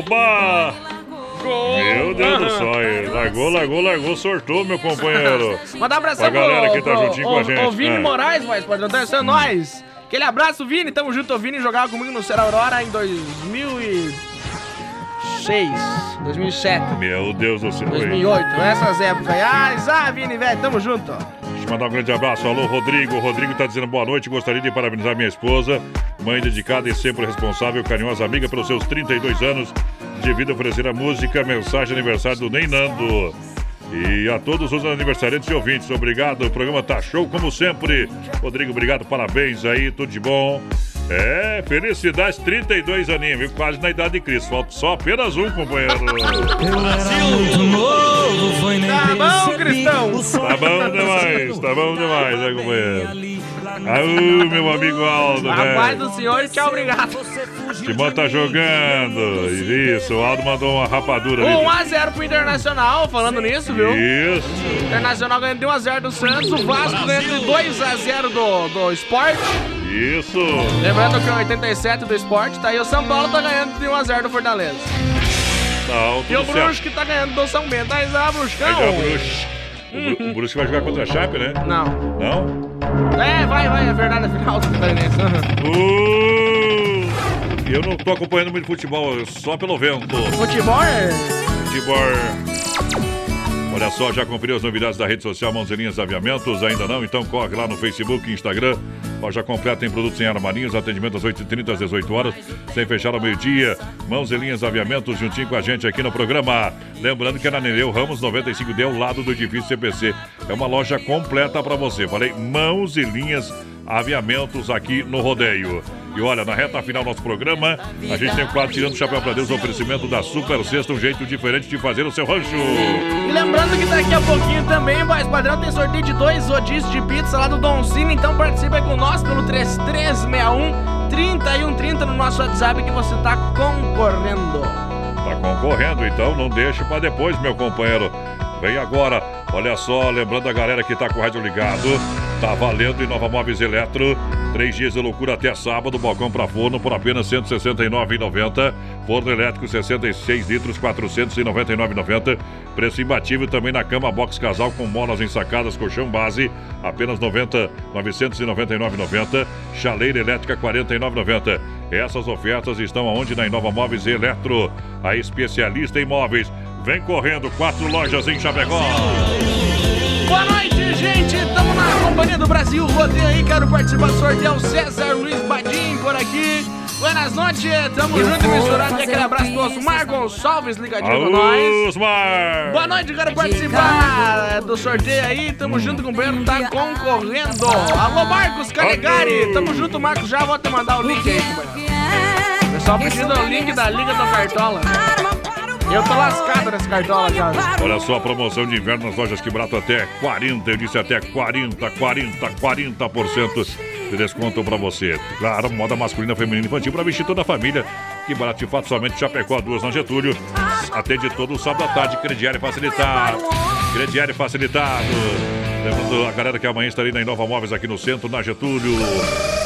Oba! Meu Deus do céu, aí. largou, largou, largou, sortou, meu companheiro. Mandar um abração Pra galera que tá juntinho com a gente. O Vini Ah. Moraes, voz padrão, tá sendo nós. Aquele abraço, Vini. Tamo junto, o Vini jogava comigo no Serra Aurora em 2006, 2007, Meu Deus do céu. 2008. Essas épocas aí. Ah, Vini, velho, tamo junto. Mandar um grande abraço. Alô, Rodrigo. O Rodrigo tá dizendo boa noite. Gostaria de parabenizar minha esposa, mãe dedicada e sempre responsável, carinhosa amiga pelos seus 32 anos de vida, oferecer a música, mensagem aniversário do Ney Nando. E a todos os aniversariantes e ouvintes, obrigado. O programa tá show como sempre. Rodrigo, obrigado, parabéns aí, tudo de bom. É, felicidades, 32 aninhos, viu? Quase na idade de Cristo. Falta só apenas um, companheiro. muito novo, foi nem Tá bom, Cristão? Tá bom demais, tá bom demais, né, companheiro? Aú, meu amigo Aldo, velho. do senhor e tchau, obrigado. Timão tá jogando. Isso, o Aldo mandou uma rapadura ali. 1x0 pro Internacional, falando nisso, viu? Isso. Internacional ganhando de 1x0 do Santos, o Vasco ganhando de 2x0 do, do Sport. Isso. Lembrando que é o 87 do Sport, tá aí o São Paulo tá ganhando de 1x0 do Fortaleza. Não, E o certo. Brusque tá ganhando do São Bento. Aí, Zá, Bruscão. Aí já Brusque. O, o Brusque vai jogar contra a Chape, né? Não. Não? É, vai, vai, é verdade, a final do Catarinense. Uh, eu não tô acompanhando muito futebol, só pelo vento. Futebol é... Futebol. Olha só, já conferiu as novidades da rede social Mãozinhas Aviamentos? Ainda não? Então corre lá no Facebook Instagram. Loja completa em produtos em armarinhos, atendimento às 8h30 às 18 horas, sem fechar ao meio-dia. Mãos linhas aviamentos juntinho com a gente aqui no programa. Lembrando que é na Nereu Ramos 95D, ao lado do edifício CPC. É uma loja completa para você. Falei, mãos e linhas aviamentos aqui no rodeio. E olha, na reta final do nosso programa, a gente tem o quadro Tirando o Chapéu para Deus, oferecimento da Super Sexta, um jeito diferente de fazer o seu rancho. E lembrando que daqui a pouquinho também, voz padrão, tem sorteio de dois rodízios de pizza lá do Don Cine. Então participa aí com nós pelo 3361 3130 no nosso WhatsApp que você tá concorrendo. Tá concorrendo, então não deixe para depois, meu companheiro. Vem agora, olha só, lembrando a galera que tá com o rádio ligado, tá valendo em Nova Móveis Eletro. Três dias de loucura até sábado, balcão para forno por apenas R$ 169,90. Forno elétrico 66 litros, R$ 499,90. Preço imbatível também na cama box casal com molas ensacadas, colchão base, apenas 90, 999,90. Chaleira elétrica 49,90. Essas ofertas estão aonde? Na Inova Móveis Eletro, a especialista em móveis. Vem correndo, quatro lojas em Chapecó. Boa noite, gente! Estamos na Companhia do Brasil. Rodeio aí, quero participar do sorteio. O César Luiz Badim por aqui. Buenas noites, tamo Eu junto e misturado. Aquele abraço pro Osmar Gonçalves ligadinho com nós. Osmar! Boa noite, quero participar do sorteio aí. Tamo junto com o Breno, tá concorrendo. Alô, Marcos Calegari. Tamo junto, Marcos. Já vou te mandar o link aí, companheiro. Pessoal pedindo o link da Liga do Cartola. Eu tô lascado nessa cartola já. Olha só a promoção de inverno nas lojas que barato até 40, eu disse até 40, 40, 40% de desconto pra você. Claro, moda masculina, feminina e infantil pra vestir toda a família. Que barato de fato somente Chapecó, duas na Getúlio. Atende todo sábado à tarde, crediário facilitado. Crediário facilitado. Lembrando a galera que amanhã estarei na Inova Móveis aqui no centro, na Getúlio.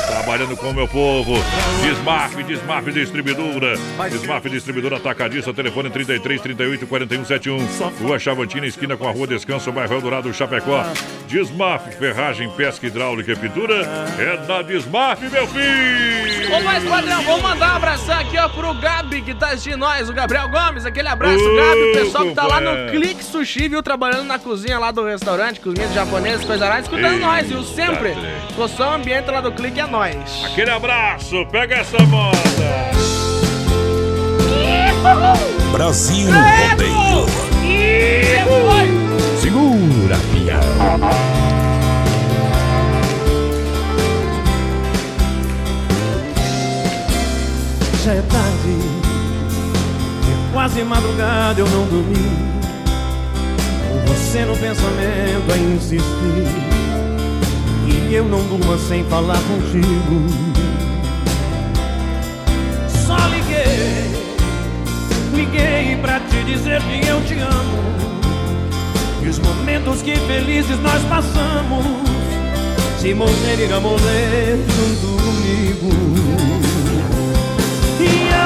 Trabalhando com o meu povo. Desmaf, Desmaf Distribuidora. Desmaf Distribuidora Atacadista, telefone 33 38 41 71. Rua Chavantina, esquina com a Rua Descanso, bairro Eldorado, Chapecó. Desmaf, ferragem, pesca hidráulica e pintura. É da Desmaf, meu filho! Ô, mais padrão, vou mandar um abração aqui, ó, pro Gabi que tá assistindo nós, o Gabriel Gomes. Aquele abraço, Ô, Gabi. O pessoal que tá lá no. Clique Sushi, viu, trabalhando na cozinha lá do restaurante, cozinha japonesa, coisa lá, escutando Eita, nós, viu? Sempre. trem. O som ambiente lá do Clique é nós. Aquele abraço, pega essa moda! Brasil É, Rodeio. Segura, pião. Já é tarde, é quase madrugada, eu não dormi. Com você no pensamento a insistir. E eu não durmo sem falar contigo. Só liguei, liguei pra te dizer que eu te amo. E os momentos que felizes nós passamos. Se morrer, irá morrer junto comigo.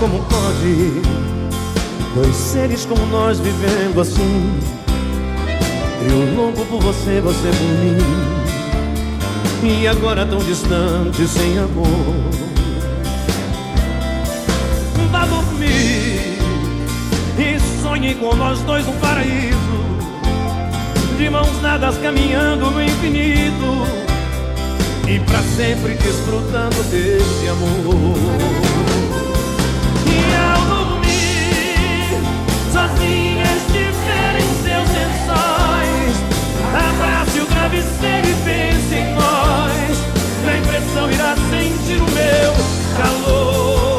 Como pode dois seres como nós vivendo assim? Eu louco por você, você por mim. E agora tão distante, sem amor. Vá dormir e sonhe com nós dois no paraíso. De mãos dadas caminhando no infinito. E pra sempre desfrutando desse amor. Abrace o travesseiro e pense em nós. Na impressão irá sentir o meu calor.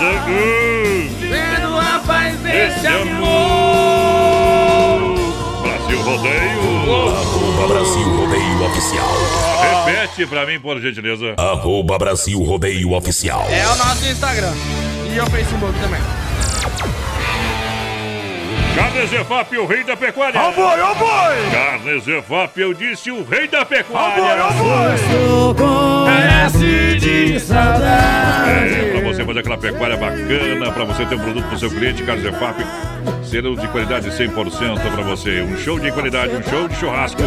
Apagar. Vendo a paz desse amor. Brasil Rodeio. Arroba Brasil Rodeio Oficial. Repete pra mim, por gentileza. Arroba Brasil Rodeio Oficial. É o nosso Instagram. E o Facebook também. Carnes Efap, o rei da pecuária. Ó boi, ó boi! Carnes Efap, eu disse o rei da pecuária. Parece de saudade. É, você fazer aquela pecuária bacana, pra você ter um produto pro seu cliente, Carnes EFAP, selo de qualidade 100% pra você. Um show de qualidade, um show de churrasco.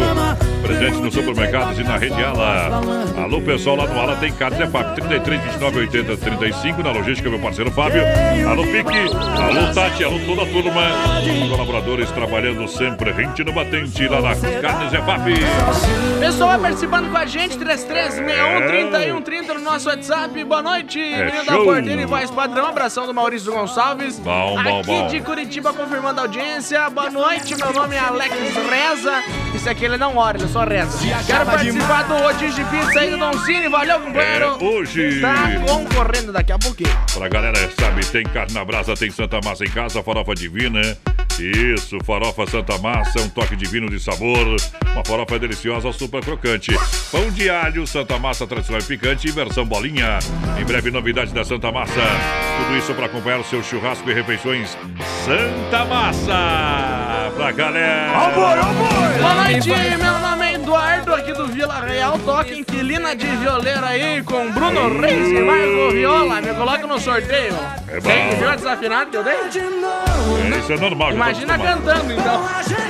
Presente nos supermercados e na rede Ala. Alô, pessoal, lá no Ala tem Carnes EFAP, 33, 29, 80, 35, na logística, meu parceiro Fábio. Alô, Pique, alô, Tati, alô, toda a turma. Colaboradores trabalhando sempre, rente no batente, lá na Carnes EFAP. Pessoal, vai participando com a gente, 3361-3130 no nosso WhatsApp. Boa noite, menino da show. Porteira e voz padrão. Abração do Maurício Gonçalves. Bom, bom, Aqui bom. de Curitiba, confirmando a audiência. Boa noite, meu nome é Alex Reza. Isso aqui ele não ele só reza. Quero participar do Rodízio de Pizza aí do Don Cine. Valeu, companheiro. É, hoje. Tá concorrendo daqui a pouquinho. Pra galera, sabe, tem carne na brasa, tem Santa Massa em casa, farofa divina. Isso, farofa Santa Massa, um toque divino de sabor. Uma farofa deliciosa, super crocante. Pão de alho, Santa Massa tradicional e picante, versão bolinha. Em breve, novidade da Santa Massa. Tudo isso para acompanhar o seu churrasco e refeições Santa Massa. Pra galera. Boa noite, meu nome é Eduardo, aqui do Vila Real. Toca inquilina de violeira aí com Bruno Reis e Marco Viola. Me coloca no sorteio. É bom. Tem viu a desafinada que eu dei? É, isso é normal. Imagina cantando, então.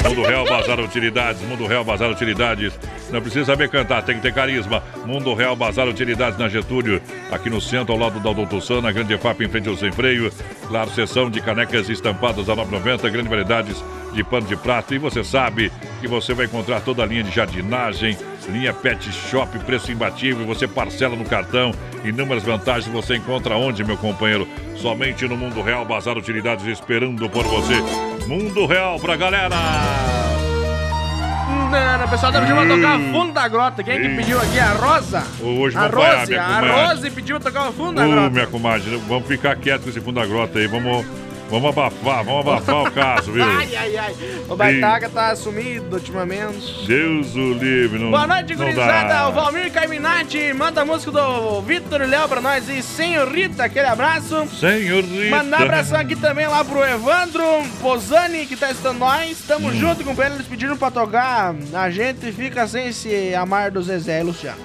Mundo Real Bazar Utilidades, Mundo Real Bazar Utilidades. Não precisa saber cantar, tem que ter carisma. Mundo Real Bazar Utilidades na Getúlio, aqui no centro, ao lado da Doutor Sana, Grande FAP em frente ao Sem Freio. Claro, seção de canecas estampadas a 9,90, grande variedades de pano de prato. E você sabe que você vai encontrar toda a linha de jardinagem, linha Pet Shop, preço imbatível. Você parcela no cartão. Inúmeras vantagens você encontra onde, meu companheiro? Somente no Mundo Real Bazar Utilidades, esperando por você. Mundo Real pra galera! Não, o pessoal da Juma tocar fundo da grota. Quem que Ih. pediu aqui? A Rosa? Hoje a não vai, Rose, a. Rose pediu pra tocar o fundo da Ô, grota. minha comadre, vamos ficar quietos com esse fundo da grota aí. Vamos, Vamos abafar, vamos abafar o caso, viu? Ai, ai, ai. O Baitaca tá sumido ultimamente. Deus o livre, não Boa noite, não gurizada. dá. O Valmir Carminati manda a música do Vitor Léo pra nós. E Senhorita, aquele abraço. Senhorita. Mandar um abração aqui também lá pro Evandro Posani, que tá estando nós. Tamo Hum. junto com ele. Eles pediram pra tocar. A gente fica sem se amar do Zezé e Luciano.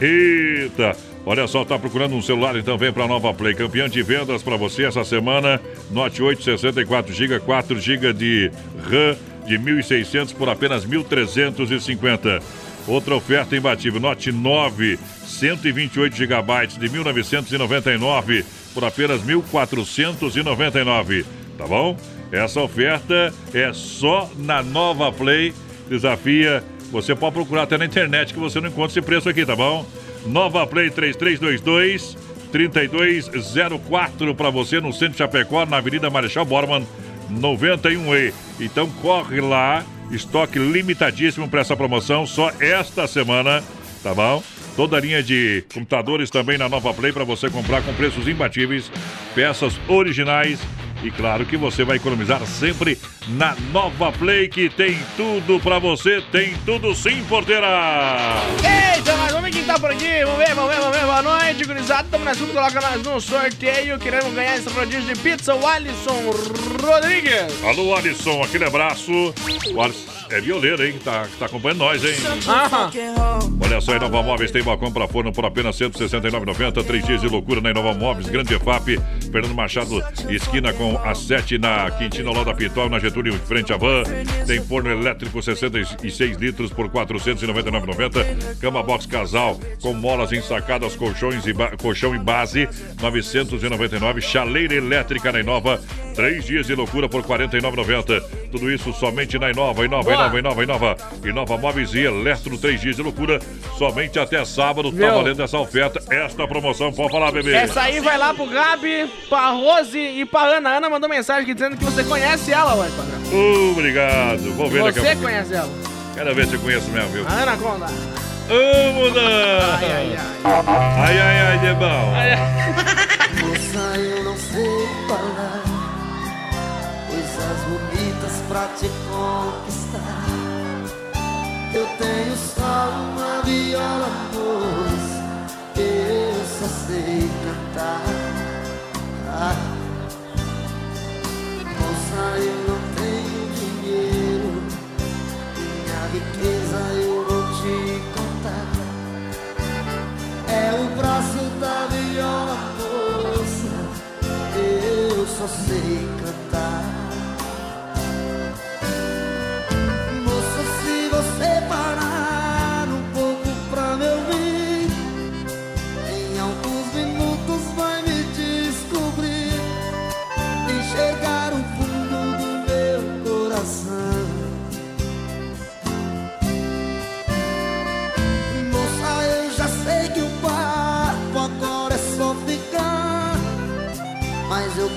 Eita! Olha só, tá procurando um celular? Então vem pra Nova Play. Campeão de vendas pra você essa semana. Note 8, 64 GB, 4 GB de RAM de 1.600 por apenas 1.350. Outra oferta imbatível. Note 9, 128 GB de 1999 por apenas 1.499. Tá bom? Essa oferta é só na Nova Play. Desafia. Você pode procurar até na internet que você não encontra esse preço aqui, tá bom? Nova Play 3322 3204 para você no Centro Chapecó, na Avenida Marechal Borman 91E. Então corre lá, estoque limitadíssimo para essa promoção, só esta semana, tá bom? Toda a linha de computadores também na Nova Play para você comprar com preços imbatíveis, peças originais e claro que você vai economizar sempre na Nova Play que tem tudo para você, tem tudo sim, porteira. Eita, tá por aqui. Vamos ver, vamos ver, vamos ver. Boa noite, gurizada. Tamo na assunto, coloca nós no sorteio. Queremos ganhar esse rodízio de pizza. O Alisson Rodrigues. Alô, Alisson, aquele abraço. O Alisson é violeiro, hein? Que tá, que tá acompanhando nós, hein? Aham. Olha só, Inova Móveis tem balcão para forno por apenas R$ 169,90. Três dias de loucura na Inova Móveis. Grande EFAP, Fernando Machado, esquina com a 7 na Quintino lado da Pitol, na Getúlio, em frente à van. Tem forno elétrico 66 litros por R$ 499,90. Cama box casal com molas ensacadas, colchões e colchão e base, 999. Chaleira elétrica na Inova. Três dias de loucura por R$ 49,90. Tudo isso somente na Inova, Inova, Boa. Inova, Inova, Inova. Inova Móveis e Eletro, três dias de loucura. Somente até sábado tá Viu? valendo essa oferta, esta promoção. Pode falar, bebê. Essa aí vai lá pro Gabi, pra Rose e pra Ana. A Ana mandou mensagem aqui dizendo que você conhece ela, ué, padrão. Obrigado. Vou ver daqui a Você pouco. conhece ela. Quero ver se eu conheço mesmo, viu? A Ana Conda. Vamos lá. Ai, ai, Ai, ai, ai, de bom. Moça, eu não sei falar coisas pra te conquistar. Eu tenho só uma viola, moça, eu só sei cantar. Ah, moça, eu não tenho dinheiro, minha riqueza eu vou te contar. É o braço da viola, moça. Eu só sei cantar.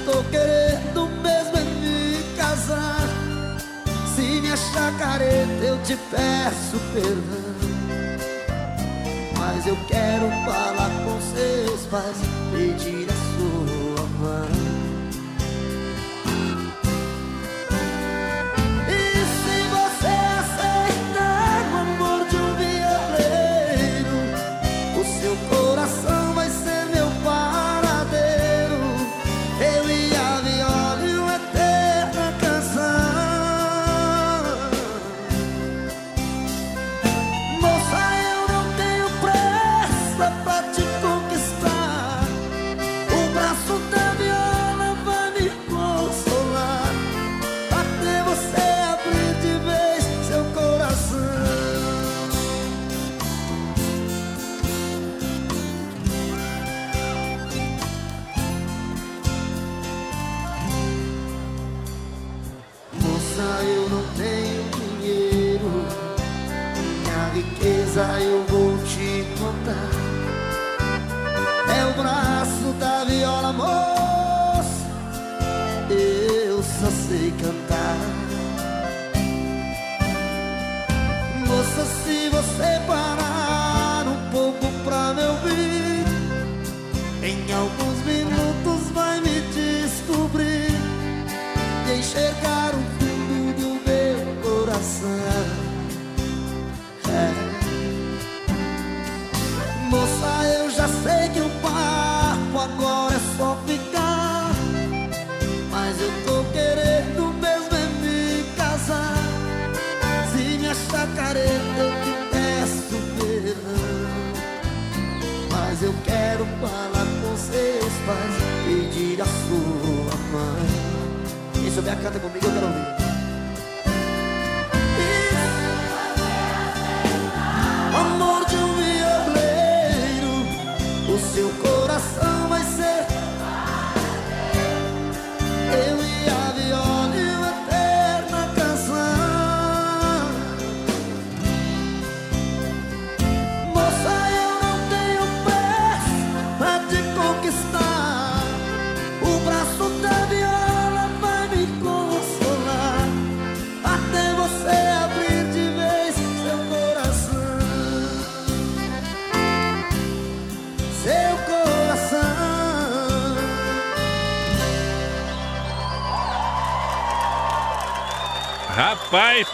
Tô querendo mesmo é me casar. Se me achar careta, eu te peço perdão. Mas eu quero falar com seus pais, pedir a sua mão.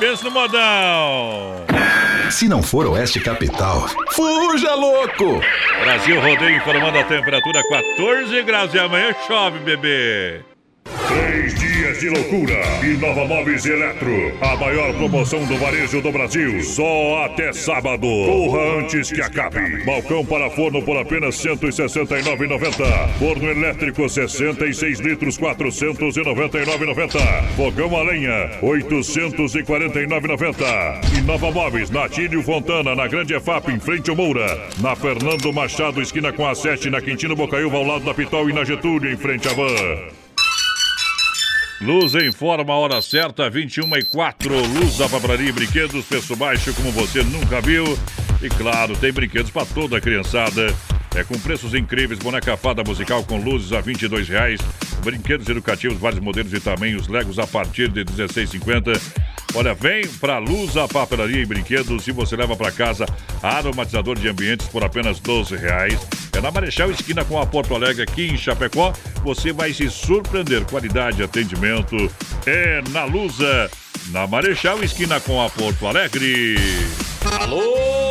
Pensa no modão. Se não for Oeste Capital, fuja louco! Brasil Rodeio informando a temperatura 14 graus e amanhã chove, bebê. De loucura. E Nova Móveis Eletro. A maior promoção do varejo do Brasil. Só até sábado. Corra antes que acabe. Balcão para forno por apenas R$ 169,90. Forno elétrico 66 litros 499,90. Fogão a lenha 849,90. E Nova Móveis na Tílio Fontana, na Grande EFAP, em frente ao Moura. Na Fernando Machado, esquina com a 7, na Quintino Bocaiúva, ao lado da Pitol e na Getúlio, em frente à Van. Luz informa a hora certa, 21 e 4. Luz da Papelaria e Brinquedos, preço baixo como você nunca viu. E claro, tem brinquedos para toda a criançada. É com preços incríveis, boneca fada musical com luzes a 22 reais. Brinquedos educativos, vários modelos e tamanhos, Legos a partir de R$ 16,50. Olha, vem pra Luz a Papelaria e Brinquedos e você leva para casa aromatizador de ambientes por apenas 12 reais. É na Marechal Esquina com a Porto Alegre aqui em Chapecó. Você vai se surpreender. Qualidade e atendimento é na Lusa, na Marechal Esquina com a Porto Alegre. Alô,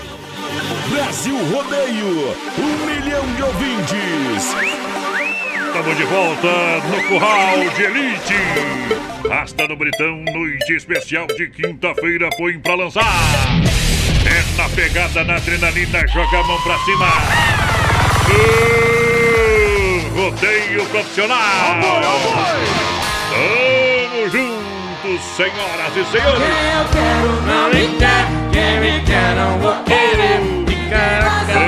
Rodeio, um milhão de ouvintes. Estamos de volta no Curral de Elite. Rasta no Britão, noite especial de quinta-feira, põe pra lançar. É na pegada, na adrenalina, joga a mão pra cima. Uh, rodeio profissional. Tamo juntos, senhoras e senhores. Eu quero não me quer, quem me quer não vou querer.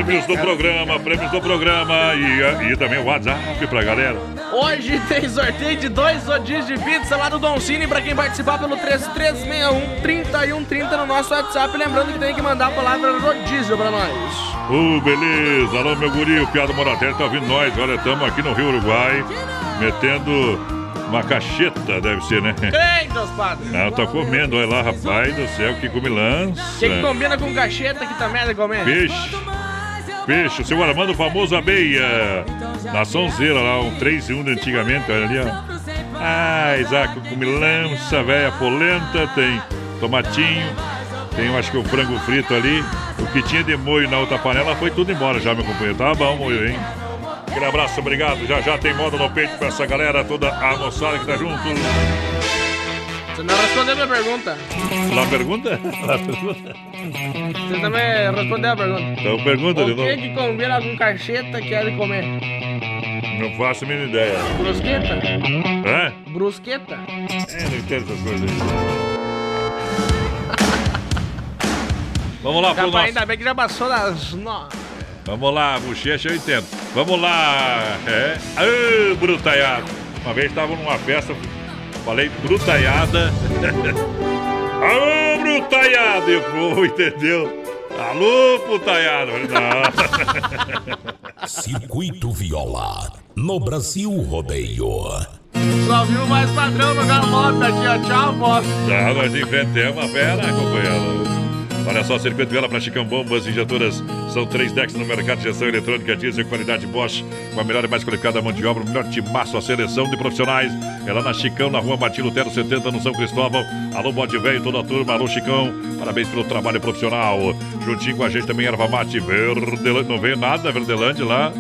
Prêmios do programa, prêmios do programa e, e também o WhatsApp pra galera. Hoje tem sorteio de dois rodízios de pizza lá do Don Cine pra quem participar pelo 3361 3130 no nosso WhatsApp. Lembrando que tem que mandar a palavra rodízio pra nós. Ô, beleza. Alô, meu guri, o Piado Moratelli tá ouvindo nós. Olha, estamos aqui no Rio Uruguai, metendo uma cacheta, deve ser, né? Eita, os padres. Não, tô comendo, olha lá, rapaz do céu, que comilança. O que, que combina com cacheta que também é comer? Peixe. Peixe, seu Armando, o famoso abeia. Na sonzeira lá, um 3 e 1 de antigamente, olha ali, ó. Ah, Isaac, comilança, velha polenta, tem tomatinho, tem, eu acho que o frango frito ali. O que tinha de molho na outra panela foi tudo embora já, meu companheiro. Tá bom, molho, hein? Aquele abraço, obrigado. Já já tem moda no peito pra essa galera, toda a moçada que tá junto. Você não respondeu minha pergunta. Lá pergunta? Pergunta. Você também respondeu a pergunta. Então pergunta de O que novo. que combina com cacheta que é de comer? Não faço a mínima ideia. Brusqueta? Hã? Brusqueta? É, não entendo essas coisas aí. Vamos lá pro nosso... ainda bem que já passou das nove. Vamos lá, bochecha eu entendo. Vamos lá. É. Ô, brutaiada. Uma vez estava numa festa, falei brutaiada. Alô, brutaiada. E o povo entendeu. Alô, putaiada. Não. Circuito Viola, no Brasil Rodeio. Só viu mais padrão no galope aqui, ó. Tchau, bosta. Já nós enfrentamos a fera, companheiro. Olha só, circuito vela para Chicão Bombas Injetoras. São três decks no mercado de gestão eletrônica diesel qualidade Bosch. Com a melhor e mais qualificada mão de obra, o melhor timaço, a seleção de profissionais. É lá na Chicão, na rua Martim Lutero 70, no São Cristóvão. Alô, Bode Velho, toda a turma. Alô, Chicão. Parabéns pelo trabalho profissional. Juntinho com a gente também, Erva Mate Verdelândia. Não veio nada, Verdelândia lá.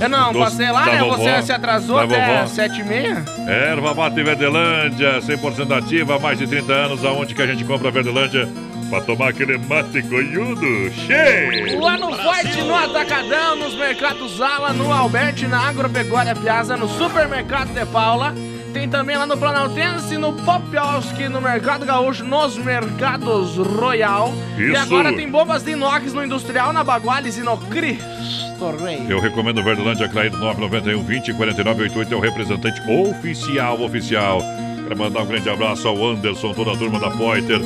Eu não, Doce passei lá, né? vovó, Você se atrasou até sete e meia. Erva Mate Verdelândia, 100% ativa, há mais de 30 anos. Aonde que a gente compra Verdelândia? Pra tomar aquele mate coiudo. Cheio! Lá no Forte, no Atacadão, nos mercados Ala, no Alberti, na Agropecuária Piazza, no Supermercado de Paula. Tem também lá no Planaltense, no Popioski, no Mercado Gaúcho, nos Mercados Royal. E Isso. agora tem bombas de inox no Industrial, na Baguales e no Cristo Rei. Eu recomendo o Verdelândia Clair 991 20 49 88 é o representante oficial, oficial. Quero mandar um grande abraço ao Anderson, toda a turma da Poiter,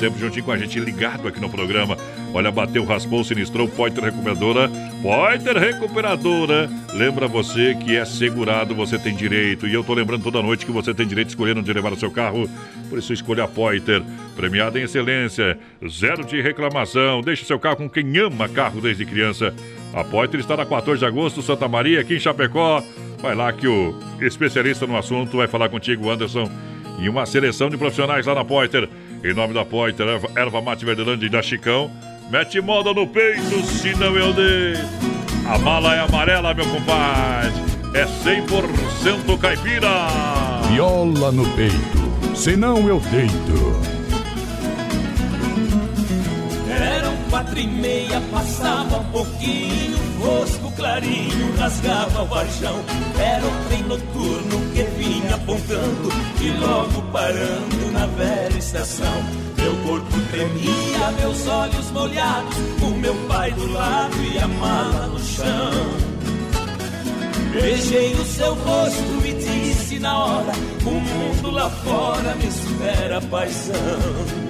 sempre juntinho com a gente, ligado aqui no programa. Olha, bateu, raspou, sinistrou, Poiter Recuperadora. Poiter Recuperadora. Lembra você que é segurado, você tem direito. E eu tô lembrando toda noite que você tem direito de escolher onde levar o seu carro. Por isso, escolha a Poiter. Premiada em excelência, zero de reclamação. Deixe seu carro com quem ama carro desde criança. A Poiter está na 14 de agosto, Santa Maria, aqui em Chapecó. Vai lá que o especialista no assunto vai falar contigo, Anderson. E uma seleção de profissionais lá na Poiter. Em nome da Poiter, Erva, Erva Mate Verdelândia e da Chicão. Mete moda no peito, senão eu dei. A mala é amarela, meu compadre. É 100% caipira. Viola no peito, senão eu deito. Quatro e meia, passava um pouquinho, fosco clarinho, rasgava o varjão. Era um trem noturno que vinha apontando e logo parando na velha estação. Meu corpo tremia, meus olhos molhados, o meu pai do lado e a mala no chão. Beijei o seu rosto e disse na hora: O mundo lá fora me espera, paisão.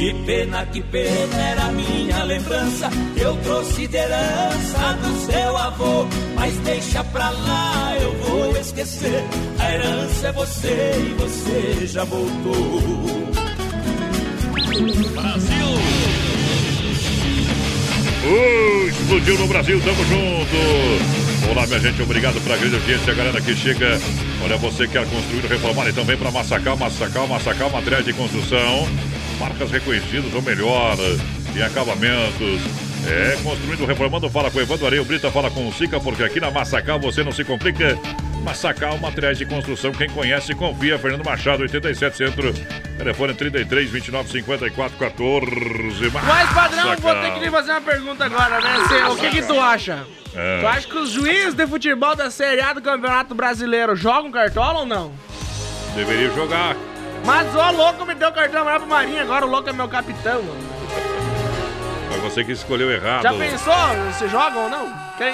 Que pena, que pena era minha lembrança. Eu trouxe de herança do seu avô. Mas deixa pra lá, eu vou esquecer. A herança é você e você já voltou. Brasil! Uh, explodiu no Brasil, tamo junto! Olá, minha gente, obrigado pela grande audiência, a galera que chega. Olha, você quer construir reformar, então vem pra Massacal, Massacal, Massacal, materiais de construção. Marcas reconhecidas, ou melhor, em acabamentos. É, construindo, reformando, fala com o Evandro Areio Brita, fala com o Sica, porque aqui na Massacal você não se complica. Massacal, materiais de construção, quem conhece, confia. Fernando Machado, 87 Centro, telefone 33 29 54 14. Mas, padrão, vou ter Massacal. que lhe fazer uma pergunta agora, né? Cê, o que que tu acha? É. Tu acha que os juízes de futebol da Série A do Campeonato Brasileiro jogam cartola ou não? Deveria jogar. Mas o louco me deu cartão amarelo pro Marinho, agora o louco é meu capitão. Foi você que escolheu errado. Já pensou se jogam ou não? Quem?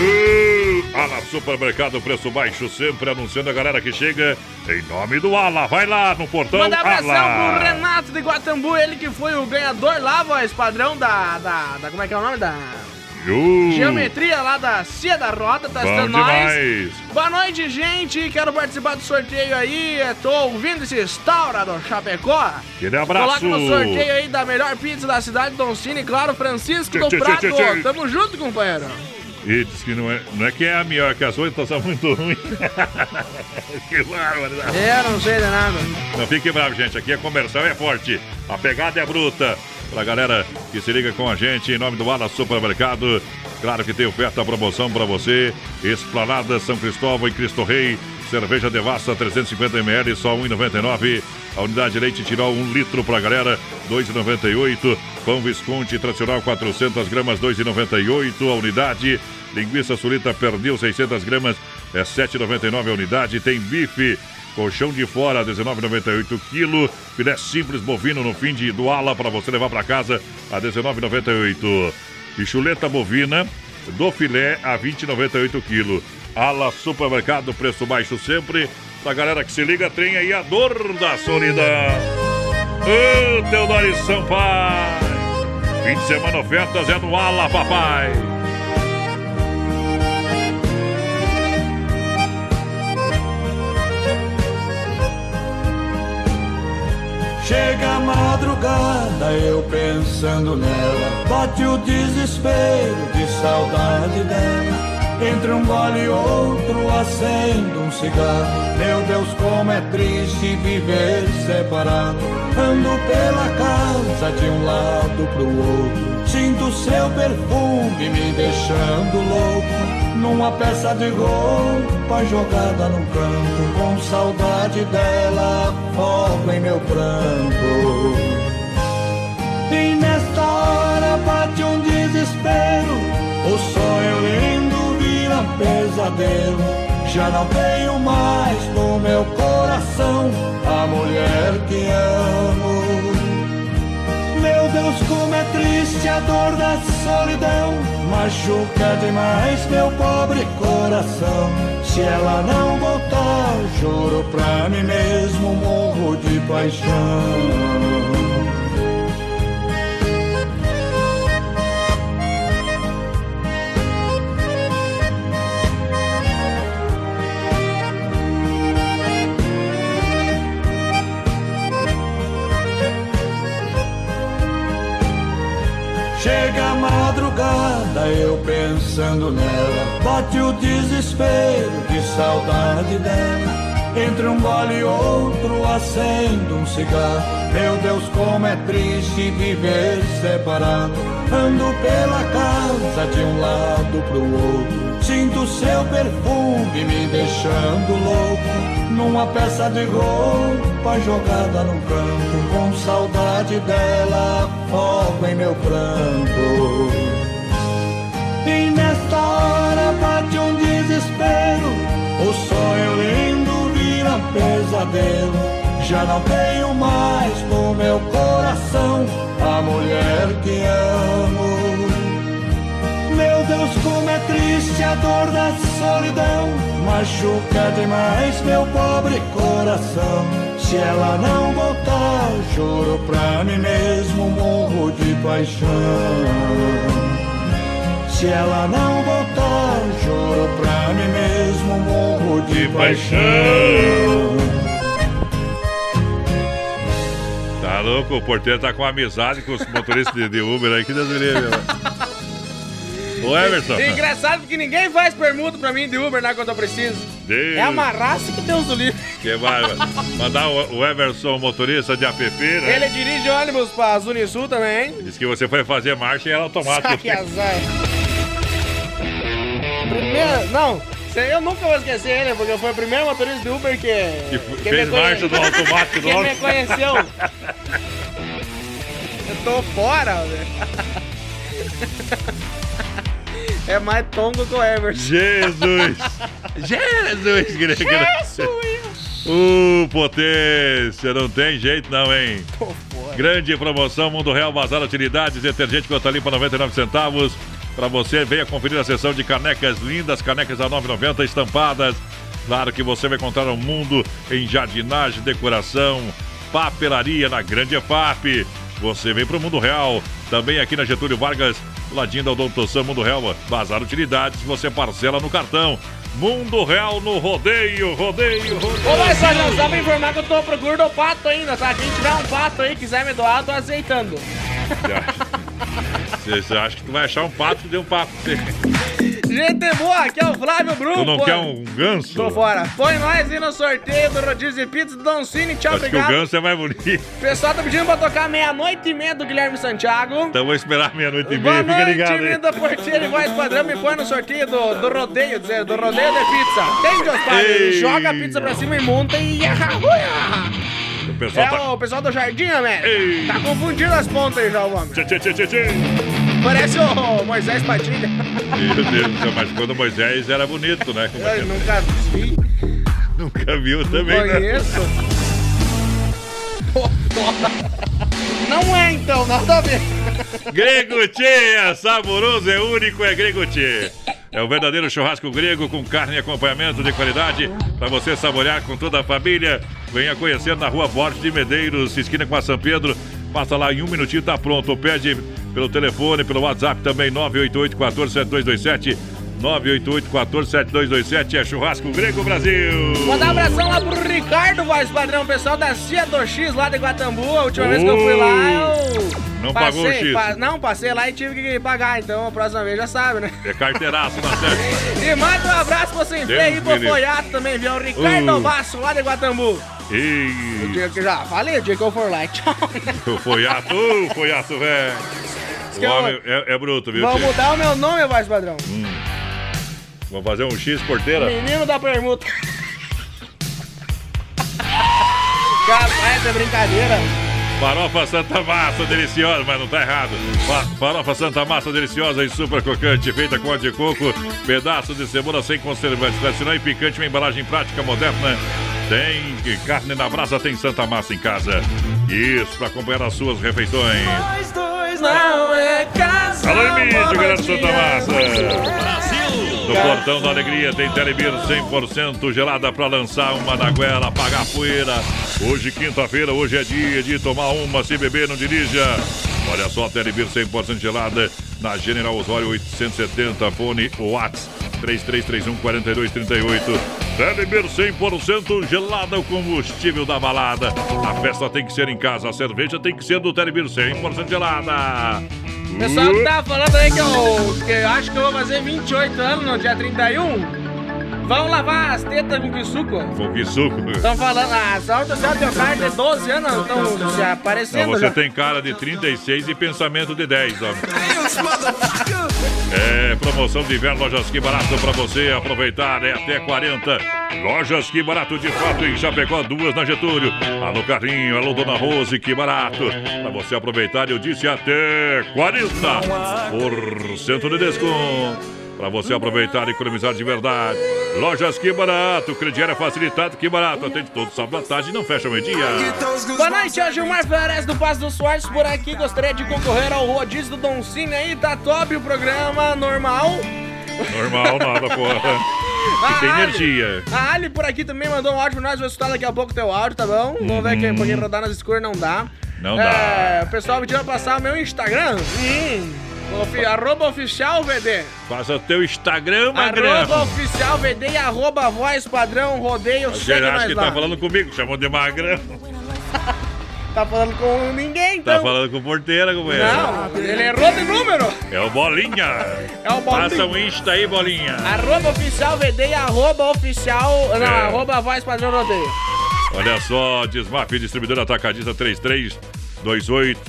Uh, Ala Supermercado, preço baixo, sempre anunciando a galera que chega em nome do Ala. Vai lá no portão Manda abração Ala. pro Renato de Guatambu, ele que foi o ganhador lá, voz padrão da, da, da- Como é que é o nome? Da Uh, geometria lá da Cia da Roda, tá assistindo nós. Boa noite, gente. Quero participar do sorteio aí. Tô ouvindo esse Staura do Chapecó. Aquele abraço. Coloca no sorteio aí da melhor pizza da cidade, Don Cine, claro, Francisco Tchê, do tchê, Prado. tchê. Tamo junto, companheiro. E diz que não é, não é que é a melhor, que as outras são muito ruins. que bárbaro. Eu não sei de nada. Não fique bravo, gente. Aqui a comercial é forte. A pegada é bruta. Pra galera que se liga com a gente, em nome do Ala Supermercado. Claro que tem oferta, promoção pra você. Esplanada São Cristóvão e Cristo Rei. Cerveja Devassa 350ml, só 1,99. A unidade de leite tirou 1 litro pra galera, 2,98. Pão Visconti tradicional 400 gramas, 2,98 a unidade. Linguiça sulita perdeu 600 gramas, é 7,99 a unidade. Tem bife Colchão de fora, 19,98 quilo. Filé simples bovino no fim de do ala para você levar para casa a 19,98. E chuleta bovina do filé a 20,98 quilo. Ala Supermercado, preço baixo sempre. Pra galera que se liga, tem aí a dor da solidão. Ô, Teodoro Sampaio. Fim de semana ofertas é no Ala, papai. Chega a madrugada, eu pensando nela. Bate o desespero de saudade dela. Entre um gole e outro, acendo um cigarro. Meu Deus, como é triste viver separado. Ando pela casa de um lado pro outro. Sinto seu perfume me deixando louco. Numa peça de roupa jogada no canto. Com saudade dela, fogo em meu pranto. E nesta hora bate um desespero. O sonho lindo vira pesadelo. Já não tenho mais no meu coração a mulher que amo. Meu Deus, como é triste a dor da solidão. Machuca demais meu pobre coração. Se ela não voltar, juro pra mim mesmo, morro de paixão. Chega a madrugada, eu pensando nela. Bate o desespero de saudade dela. Entre um gole e outro, acendo um cigarro. Meu Deus, como é triste viver separado. Ando pela casa de um lado pro outro. Sinto seu perfume me deixando louco. Numa peça de roupa jogada no canto. Com saudade dela, fogo em meu pranto. E nesta hora bate um desespero. O sonho lindo vira pesadelo. Já não tenho mais no meu coração a mulher que amo. Deus, como é triste a dor da solidão. Machuca demais meu pobre coração. Se ela não voltar, juro pra mim mesmo, morro de paixão. Se ela não voltar, juro pra mim mesmo, morro de paixão. Tá louco? O porteiro tá com amizade com os motoristas de, de Uber aí, que Deus me livre. Ô Everson. É engraçado que ninguém faz permuta pra mim de Uber, né, quando eu preciso. Deus. É uma raça que Deus do livre. Que bárbaro. Mandar o, Everson, motorista de app, né? Ele dirige ônibus pra Zunisul também, hein? Diz que você foi fazer marcha e era automático. Que azar. Primeiro, não, eu nunca vou esquecer ele, porque foi o primeiro motorista de Uber que, Que que fez marcha do automático do que me conheceu. Eu tô fora, velho. É mais tongo que o. Jesus! Jesus, grego. Jesus! Uh, potência, não tem jeito não, hein? Tô fora. Grande promoção Mundo Real Bazar Utilidades, detergente gota limpa 99 centavos. Para você, venha conferir a sessão de canecas lindas, canecas a 9,90 estampadas. Claro que você vai encontrar um mundo em jardinagem, decoração, papelaria na Grande EFAP. Você vem para o Mundo Real, também aqui na Getúlio Vargas, ladinho da Odontoção Mundo Real, Bazar Utilidades, você parcela no cartão. Mundo Real no rodeio, rodeio, rodeio. Não só pra informar que eu tô procurando o pato ainda, tá? Quem tiver um pato aí, quiser me doar, eu tô aceitando. Você, acha que tu vai achar um pato que deu um pato pra você? Gente boa, aqui é o Flávio Brum. Tu não pô. quer um ganso? Tô fora. Põe nós aí no sorteio do Rodízio de Pizza do Don Cine. Tchau, Acho que o obrigado. ganso é mais bonito. O pessoal tá pedindo pra tocar meia-noite e meia do Guilherme Santiago. Então vou esperar meia-noite e Boa meia, fica noite, ligado aí. linda porteira e voz padrão. Me põe no sorteio do, do rodeio, dizer, do rodeio de pizza. Tem, Deus Pai? Ei. Joga a pizza pra cima e monta e... O pessoal É tá... o pessoal do Jardim, né? Tá confundindo as pontas aí já, o homem. Tchê, tchê, tchê, tchê. Parece o Moisés Padilha. Meu Deus do céu, mas quando Moisés era bonito, né? Como Eu nunca vi, Nunca viu não também, né? Não é então, nada a ver. É saboroso, é único, é Grego Tchê. É o verdadeiro churrasco grego com carne e acompanhamento de qualidade para você saborear com toda a família. Venha conhecer na rua Borges de Medeiros, esquina com a São Pedro. Passa lá em um minutinho, tá pronto. Pede pelo telefone, pelo WhatsApp também, 988 14 7227 988 14 7227 É churrasco grego Brasil. Mandar um abração lá pro Ricardo, voz padrão, pessoal da Cia do X lá de Guatambu. A última vez que eu fui lá, eu. Não passei, pagou o X. pa- não, passei lá e tive que pagar, então a próxima vez já sabe, né? É carteiraço na sete. E manda um abraço pra você Deus aí, me pro. Foiato também, viu? O Ricardo Uh. Basso lá de Guatambu. O E dia que já falei, o dia que eu for lá, tchau. o foiato, uh, foiato, velho. O é, é bruto, viu? Vamos mudar o meu nome, voz padrão. Vamos fazer um X porteira? Menino da permuta. Capaz, é brincadeira. Farofa Santa Massa, deliciosa, mas não tá errado. Fa- Farofa Santa Massa, deliciosa e super crocante, feita com óleo de coco, pedaço de cebola sem conservantes, tradicional e picante, uma embalagem prática moderna. Tem que carne na brasa, tem Santa Massa em casa. Isso, para acompanhar as suas refeições. Nós dois não é casa. Alô, Emílio, galera de Santa Massa. Brasil. No Portão da Alegria tem Telebir 100% gelada para lançar uma na goela, apagar poeira. Hoje, quinta-feira, hoje é dia de tomar uma, se beber, não dirija. Olha só, Telebir 100% gelada na General Osório 870, fone Whats 3331-4238. Telebir 100% gelada, o combustível da balada. A festa tem que ser em casa, a cerveja tem que ser do Telebir 100% gelada. Pessoal que tá falando aí que eu, que eu acho que eu vou fazer 28 anos no dia 31. Vão lavar as tetas com que suco? Com que suco? Estão falando, ah, só o céu tem cara de 12 anos, estão se Não, aparecendo você já. tem cara de 36 e pensamento de 10, homem. É, promoção de inverno, lojas que barato pra você aproveitar, é até 40. Lojas que barato de fato em Chapecó, duas na Getúlio. Alô Carrinho, alô Dona Rose, que barato. Pra você aproveitar, eu disse até 40% de desconto. Pra você aproveitar e economizar de verdade. Lojas que barato, crediário facilitado, que barato. Atende todo sábado à tarde e não fecha o meio-dia. Boa noite, é o Gilmar Flores do Passo dos Soares por aqui. Gostaria de concorrer ao rodízio do Don Cine aí. Tá top o programa, normal. Normal, nada, porra. E tem energia. A Ali por aqui também mandou um áudio pra nós. Vou escutar daqui a pouco teu áudio, tá bom? Vamos ver quem, porque rodar nas escuras não dá. Não É, dá. o pessoal pediu pra passar o meu Instagram. Hum. Ofi- arroba oficial VD. Faça teu Instagram, Arroba magrão. oficial VD e arroba voz padrão rodeio. Nós que lá. tá falando comigo? Chamou de magrão. Tá falando com ninguém, então. Tá falando com porteira, companheiro. Não, ele errou de número. É o Bolinha. É o Bolinha. Passa um Insta aí, Bolinha. Arroba oficial VD e arroba oficial. Não, É. arroba voz padrão rodeio. Olha só, Desmaf, distribuidor atacadista 3328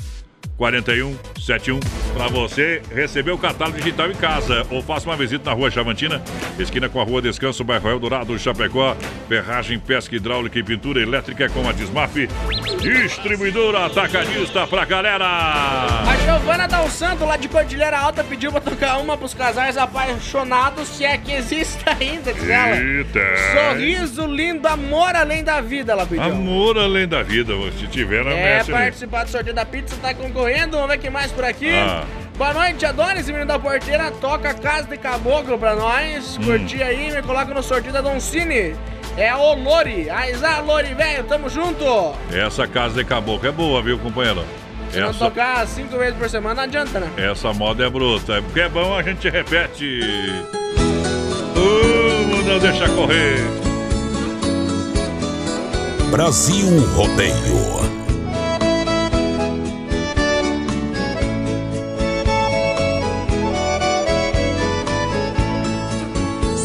4171 para você receber o catálogo digital em casa ou faça uma visita na Rua Chavantina, esquina com a Rua Descanso, bairro Eldorado, Chapecó, ferragem, pesca hidráulica e pintura elétrica com a Desmaf, distribuidora atacadista pra galera. A Giovana Dal Santo, lá de Cordilheira Alta, pediu pra tocar uma pros casais apaixonados, se é que existe ainda, diz ela. Eita. Sorriso lindo, amor além da vida, ela pediu. Amor além da vida, se tiver, não É, ali. participar do sorteio da pizza, tá concorrendo. Vamos ver quem mais por aqui. Ah. Boa noite, Adonis, menino da porteira. Toca Casa de Caboclo pra nós. Hum. Curti aí, me coloca no sorteio da Doncini. É o Lori. Aizá, Lori, velho, tamo junto. Essa casa de caboclo é boa, viu, companheiro? Se não Essa, tocar cinco vezes por semana, não adianta, né? essa moda é bruta. Porque é bom, a gente repete. Uh, não deixa correr. Brasil Rodeio.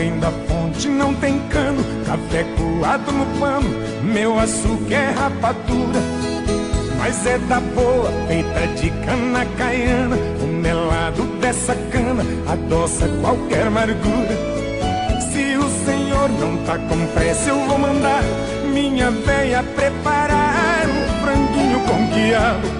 Vem da fonte, não tem cano. Café coado no pano, meu açúcar é rapadura. Mas é da boa, feita de cana caiana. O melado dessa cana adoça qualquer amargura. Se o senhor não tá com pressa, eu vou mandar minha véia preparar um franguinho com quiabo.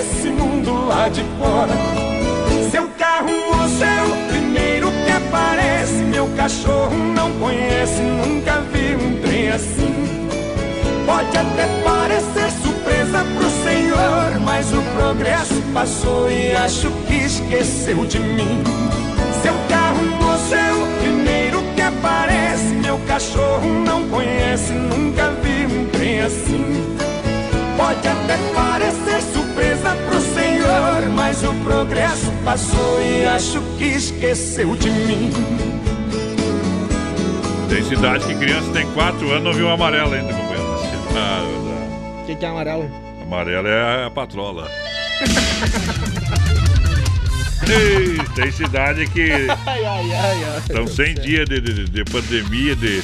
lá de fora. Seu carro, moço, é o primeiro que aparece. Meu cachorro não conhece, nunca vi um trem assim. Pode até parecer surpresa pro senhor Mas o progresso passou e acho que esqueceu de mim. Seu carro, moço, é o primeiro que aparece. Meu cachorro não conhece, nunca vi um trem assim. Pode até parecer surpresa senhor Mas o progresso passou e acho que esqueceu de mim Tem cidade que criança tem 4 anos não viu amarelo ainda, companheiro. Ah, O que, que é amarelo? amarelo é a patrola. Ei, tem cidade que Ai, ai, ai, ai. São 100 dias de, de- de pandemia de,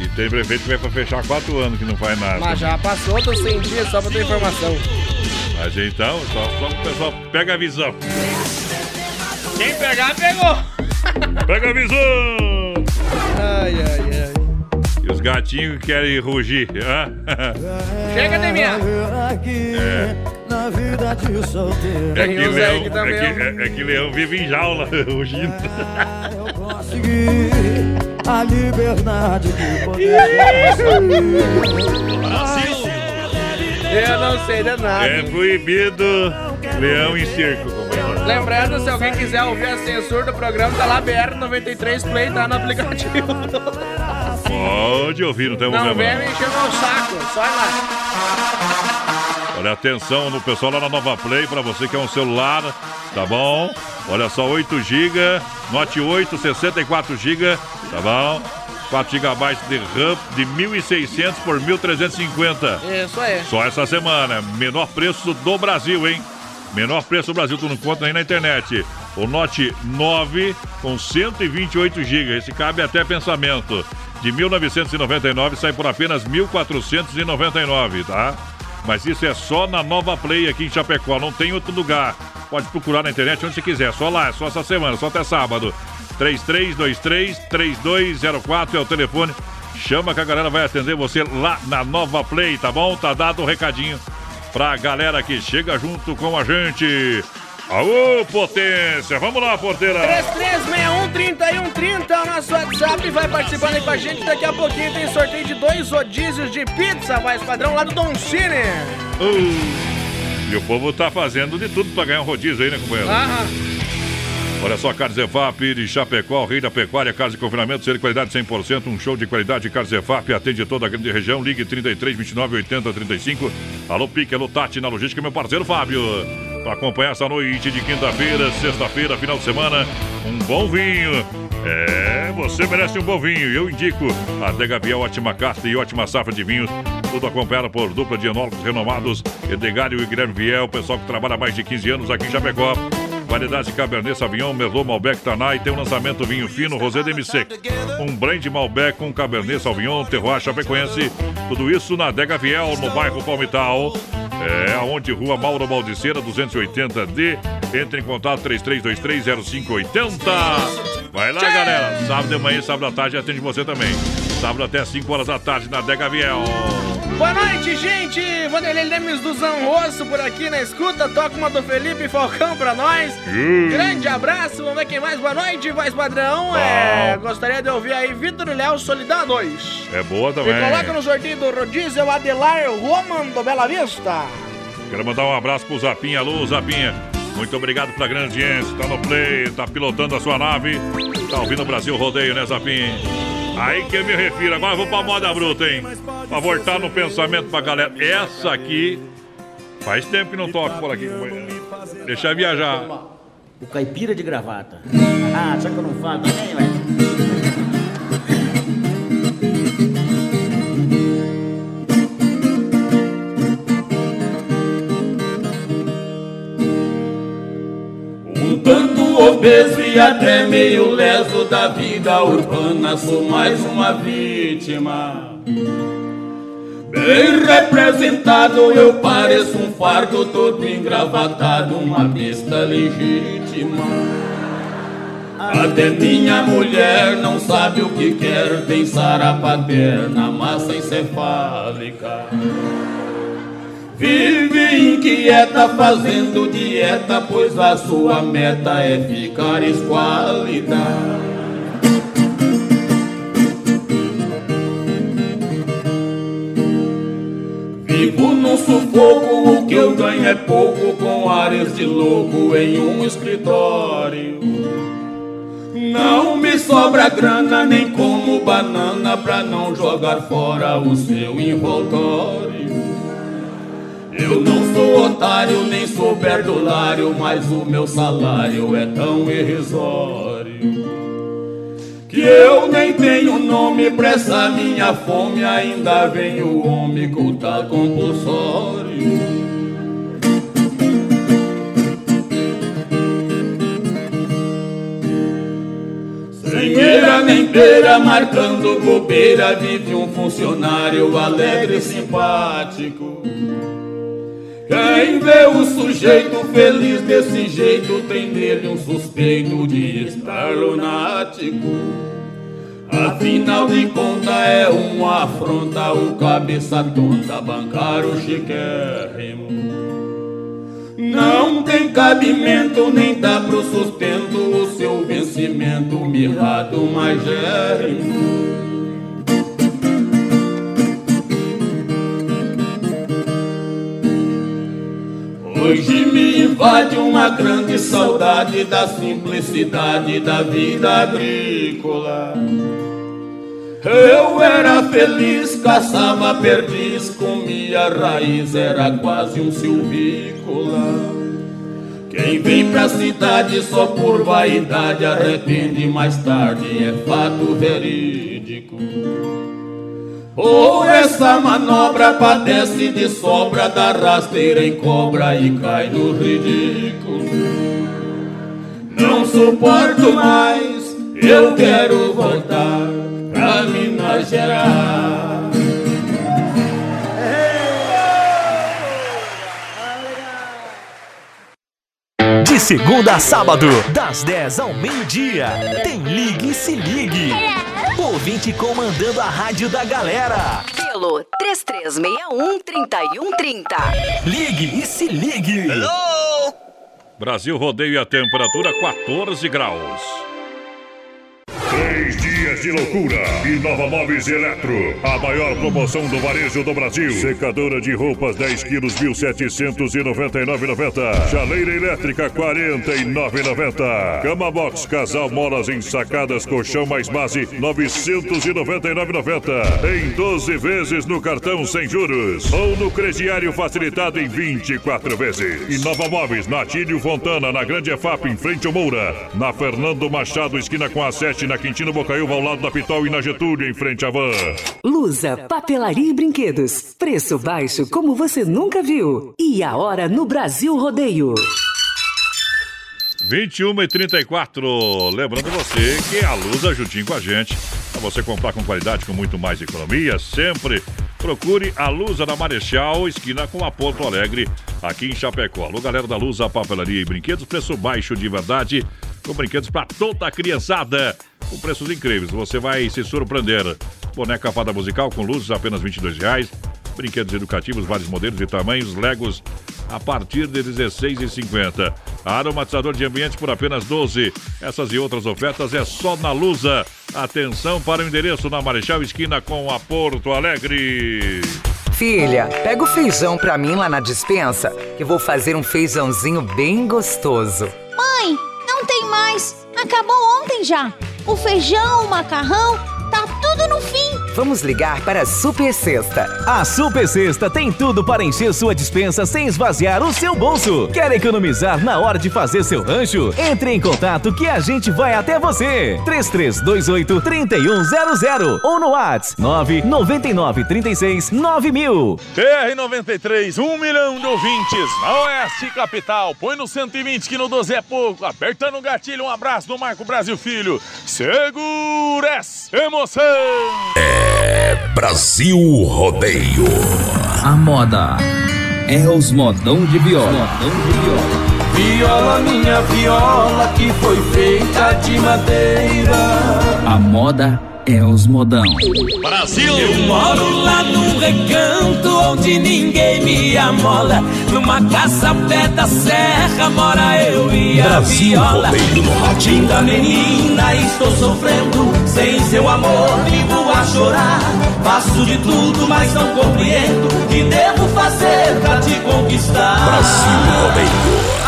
e tem prefeito que vai pra fechar 4 anos que não faz nada. Mas já passou outros 100 dias só pra ter informação. Mas então, só, só o pessoal pega a visão. Quem pegar, pegou. Pega a visão! Ai, ai, ai. E os gatinhos que querem rugir. hã? Chega de minha. É. Na vida de solteiro. É que, leão, também é, que, é, é que leão vive em jaula, rugindo. Consegui a liberdade de poder Eu não sei de nada. É proibido leão em circo, companheiro. Lembrando, se alguém quiser ouvir a censura do programa, tá lá BR93 Play, tá no aplicativo. Pode ouvir, não tem Não problema. vem me encher o saco, só ir lá. Olha, atenção no pessoal lá na Nova Play, para você que é um celular, tá bom? Olha só, 8 GB, Note 8, 64 GB, tá bom? 4 GB de RAM de 1.600 por 1.350. Isso aí. Só essa semana. Menor preço do Brasil, hein? Menor preço do Brasil, tu não encontra aí na internet. O Note 9 com 128 GB. Esse cabe até pensamento. De 1999 sai por apenas 1.499, tá? Mas isso é só na Nova Play aqui em Chapecó, não tem outro lugar. Pode procurar na internet onde você quiser, só lá, é só essa semana, só até sábado. 3323-3204 é o telefone. Chama que a galera vai atender você lá na Nova Play, tá bom? Tá dado o recadinho pra galera que chega junto com a gente. Aô, potência! Vamos lá, porteira! 3361-3130 é o nosso WhatsApp. Vai participando aí com a gente. Daqui a pouquinho tem sorteio de dois rodízios de pizza, vai padrão lá do Don Cine. Uh, e o povo tá fazendo de tudo pra ganhar um rodízio aí, né, companheiro? Aham. Olha só, Carnes EFAP de Chapecó, rei da pecuária, casa de confinamento, ser de qualidade 100%, um show de qualidade. Carnes EFAP atende toda a grande região. Ligue 33 29 80 35. Alô, Pique, alô, Tati, na logística, meu parceiro Fábio. Para acompanhar essa noite de quinta-feira, sexta-feira, final de semana, um bom vinho. É, você merece um bom vinho. Eu indico a Dega Viel, ótima casta e ótima safra de vinhos. Tudo acompanhado por dupla de enólogos renomados, Edgário e Guilherme Viel, pessoal que trabalha há mais de 15 anos aqui em Chapecó. Variedade de Cabernet Sauvignon, Merlot, Malbec, Tanai. Tem um lançamento vinho fino, Rosé Sec. Um blend Malbec com Cabernet Sauvignon, Terroir Chapecoense. Tudo isso na Dega Viel, no bairro Palmital. É, aonde Rua Mauro Baldiceira, 280D. Entre em contato 33230580. Vai lá, galera. Sábado de manhã e sábado à tarde atende você também. Sábado até 5 horas da tarde na Dega Viel. Boa noite, gente! Vanderlei Lemes do Zanrosso por aqui na escuta. Toca uma do Felipe Falcão pra nós. Hum. Grande abraço. Vamos ver quem mais. Boa noite, voz padrão. É, gostaria de ouvir aí Vitor e Léo Solidão 2. É boa E também. coloca no sorteio do rodízio Adelar Roman do Bela Vista. Quero mandar um abraço pro Zapinha. Alô, Zapinha. Muito obrigado pela grande audiência. Tá no play, tá pilotando a sua nave. Tá ouvindo o Brasil Rodeio, né, Zapinha? Aí que eu me refiro. Agora vou pra moda bruta, hein? Pra voltar no pensamento pra galera. Essa aqui faz tempo que não toca por aqui. Deixa viajar. O caipira de gravata. Ah, só que eu não falo também. Obeso e até meio leso da vida urbana, sou mais uma vítima. Bem representado, eu pareço um fardo todo engravatado, uma besta legítima. Até minha mulher não sabe o que quer, tem sara paterna, massa encefálica. Vive inquieta fazendo dieta, pois a sua meta é ficar esquálida. Vivo num sufoco, o que eu ganho é pouco, com áreas de louco em um escritório. Não me sobra grana, nem como banana, pra não jogar fora o seu envoltório. Eu não sou otário, nem sou perdulário, mas o meu salário é tão irrisório. Que eu nem tenho nome pra essa minha fome, ainda vem o homem cultar compulsório. Sem eira nem beira, marcando bobeira, vive um funcionário alegre e simpático. Quem vê o sujeito feliz desse jeito tem nele um suspeito de estar lunático. Afinal de contas é uma afronta o cabeça tonta bancar o chiquérrimo. Não tem cabimento, nem dá pro sustento o seu vencimento, mirrado, mas é Hoje me invade uma grande saudade da simplicidade da vida agrícola. Eu era feliz, caçava perdiz, comia raiz, era quase um silvícola. Quem vem pra cidade só por vaidade arrepende mais tarde, é fato verídico. Ou essa manobra padece de sobra da rasteira em cobra e cai no ridículo. Não suporto mais, eu quero voltar pra Minas Gerais. De segunda a sábado, das 10 ao meio-dia, tem Ligue e Se Ligue. Ouvinte comandando a rádio da galera. Pelo 3361-3130. Ligue e Se Ligue. Brasil rodeio e a temperatura 14 graus. Três dias de loucura. E Nova Móveis Eletro. A maior promoção do varejo do Brasil. Secadora de roupas 10 quilos 1.799,90. Chaleira elétrica 49,90. Cama box casal molas ensacadas colchão mais base 999,90. Em 12 vezes no cartão sem juros. Ou no crediário facilitado em 24 vezes. E Nova Móveis na Tílio Fontana, na Grande EFAP, em frente ao Moura. Na Fernando Machado, esquina com a 7, na Quintino Bocaiúva, ao lado da Pitol e na Getúlio, em frente à Van. Lusa, papelaria e brinquedos. Preço baixo como você nunca viu. E a hora no Brasil Rodeio. 21 e 34. Lembrando você que a Lusa juntinho com a gente. Para você comprar com qualidade, com muito mais economia, sempre procure a Lusa na Marechal, esquina com a Porto Alegre, aqui em Chapecó. Alô, galera da Lusa, papelaria e brinquedos, preço baixo de verdade, com brinquedos para toda a criançada, com preços incríveis. Você vai se surpreender. Boneca fada musical com luzes, apenas 22 reais. Brinquedos educativos, vários modelos e tamanhos, Legos a partir de R$ 16,50. Aromatizador de ambiente por apenas 12. Essas e outras ofertas é só na Lusa. Atenção para o endereço na Marechal Esquina com a Porto Alegre. Filha, pega o feijão pra mim lá na dispensa, que vou fazer um feijãozinho bem gostoso. Mãe, não tem mais. Acabou ontem já. O feijão, o macarrão, tá tudo no fim. Vamos ligar para a Super Sexta. A Super Sexta tem tudo para encher sua dispensa sem esvaziar o seu bolso. Quer economizar na hora de fazer seu rancho? Entre em contato que a gente vai até você. 3328 3100 ou no WhatsApp 999 36 9000. TR93, um milhão de ouvintes na Oeste Capital. Põe no 120 que no 12 é pouco. Apertando o gatilho, um abraço do Marco Brasil Filho. Segura essa emoção! É Brasil Rodeio. A moda é os modão de viola. Modão de viola. Viola, minha viola, que foi feita de madeira. A moda é os modão. Brasil! Eu moro lá num recanto onde ninguém me amola. Numa casa pé da serra mora eu e a Brasil viola. no. Linda menina, estou sofrendo. Sem seu amor, vivo a chorar. Faço de tudo, mas não compreendo. O que devo fazer pra te conquistar? Brasil Rodeio.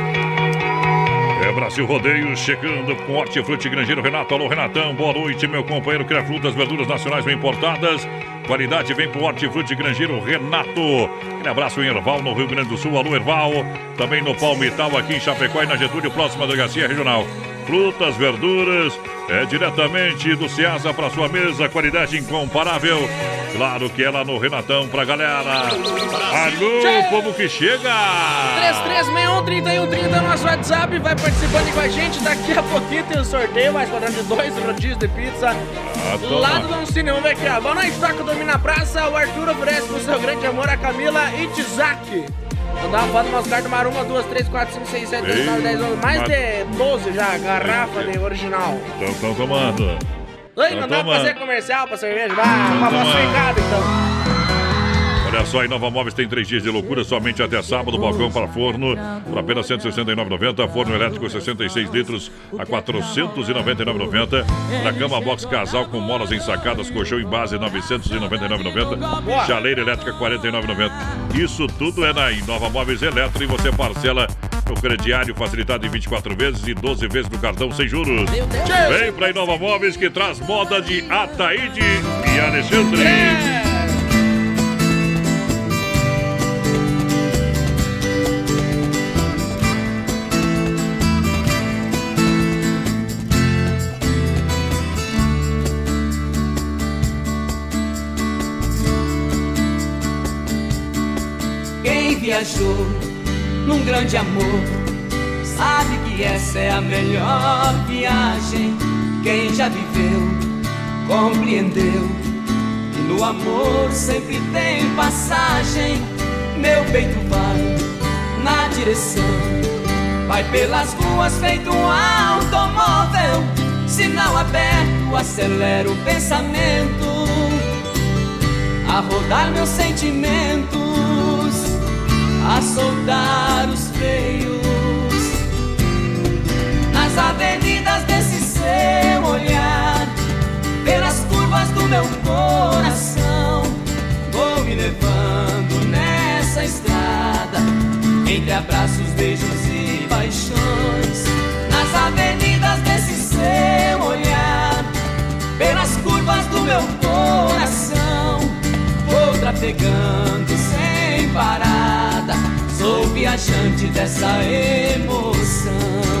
Brasil Rodeio chegando com Hortifruti Grangeiro Renato. Alô, Renatão. Boa noite, meu companheiro. Quer frutas, verduras nacionais bem importadas. Qualidade vem pro Hortifruti Grangeiro Renato. Aquele abraço em Erval, no Rio Grande do Sul. Alô, Erval. Também no Palmital, aqui em Chapecó e na Getúlio, próxima delegacia regional. Frutas, verduras, é diretamente do Ceasa para sua mesa, qualidade incomparável. Claro que é lá no Renatão pra galera. Alô, povo que chega! 3361-3130 nosso WhatsApp, vai participando com a gente. Daqui a pouquinho tem o sorteio, mais padrão de dois rodízios de pizza. toma. lá do Dom Cine, vamos ver aqui, ó. Boa noite, toca dormir na praça. O Arthur oferece pro seu grande amor a Camila Itzak. Mandar uma foto no nosso cartão Maruma, 2, 3, 4, 5, 6, 7, 8, 9, 10, 11. Mais de 12 já, garrafa de original. Então, estão tomando. Oi, Tão não dá pra fazer comercial pra cerveja? Vai, uma então. Olha só, a Inova Móveis tem três dias de loucura, somente até sábado, balcão para forno, por apenas R$ 169,90, forno elétrico 66 litros a R$ 499,90, na cama box casal com molas ensacadas, colchão em base R$ 999,90, chaleira elétrica R$ 49,90. Isso tudo é na Inova Móveis Eletro e você parcela no crediário facilitado em 24 vezes e 12 vezes no cartão sem juros. Vem pra Inova Móveis que traz moda de Ataíde e Alexandre. Viajou num grande amor sabe que essa é a melhor viagem. Quem já viveu compreendeu que no amor sempre tem passagem. Meu peito vai na direção, vai pelas ruas feito um automóvel. Sinal aberto, acelera o pensamento a rodar meus sentimentos, entre abraços, beijos e paixões, nas avenidas desse seu olhar, pelas curvas do meu coração. Vou trafegando sem parada, sou viajante dessa emoção.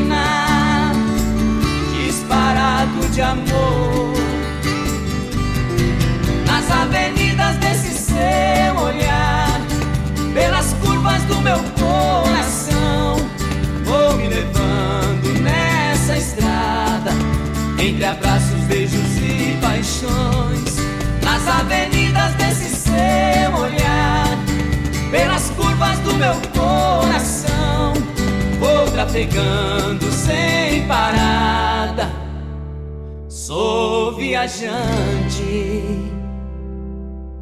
disparado de amor. Nas avenidas desse seu olhar, pelas curvas do meu coração, vou me levando nessa estrada, entre abraços, beijos e paixões. Nas avenidas desse seu olhar, pelas curvas do meu coração, vou trafegando sem parada. Sou viajante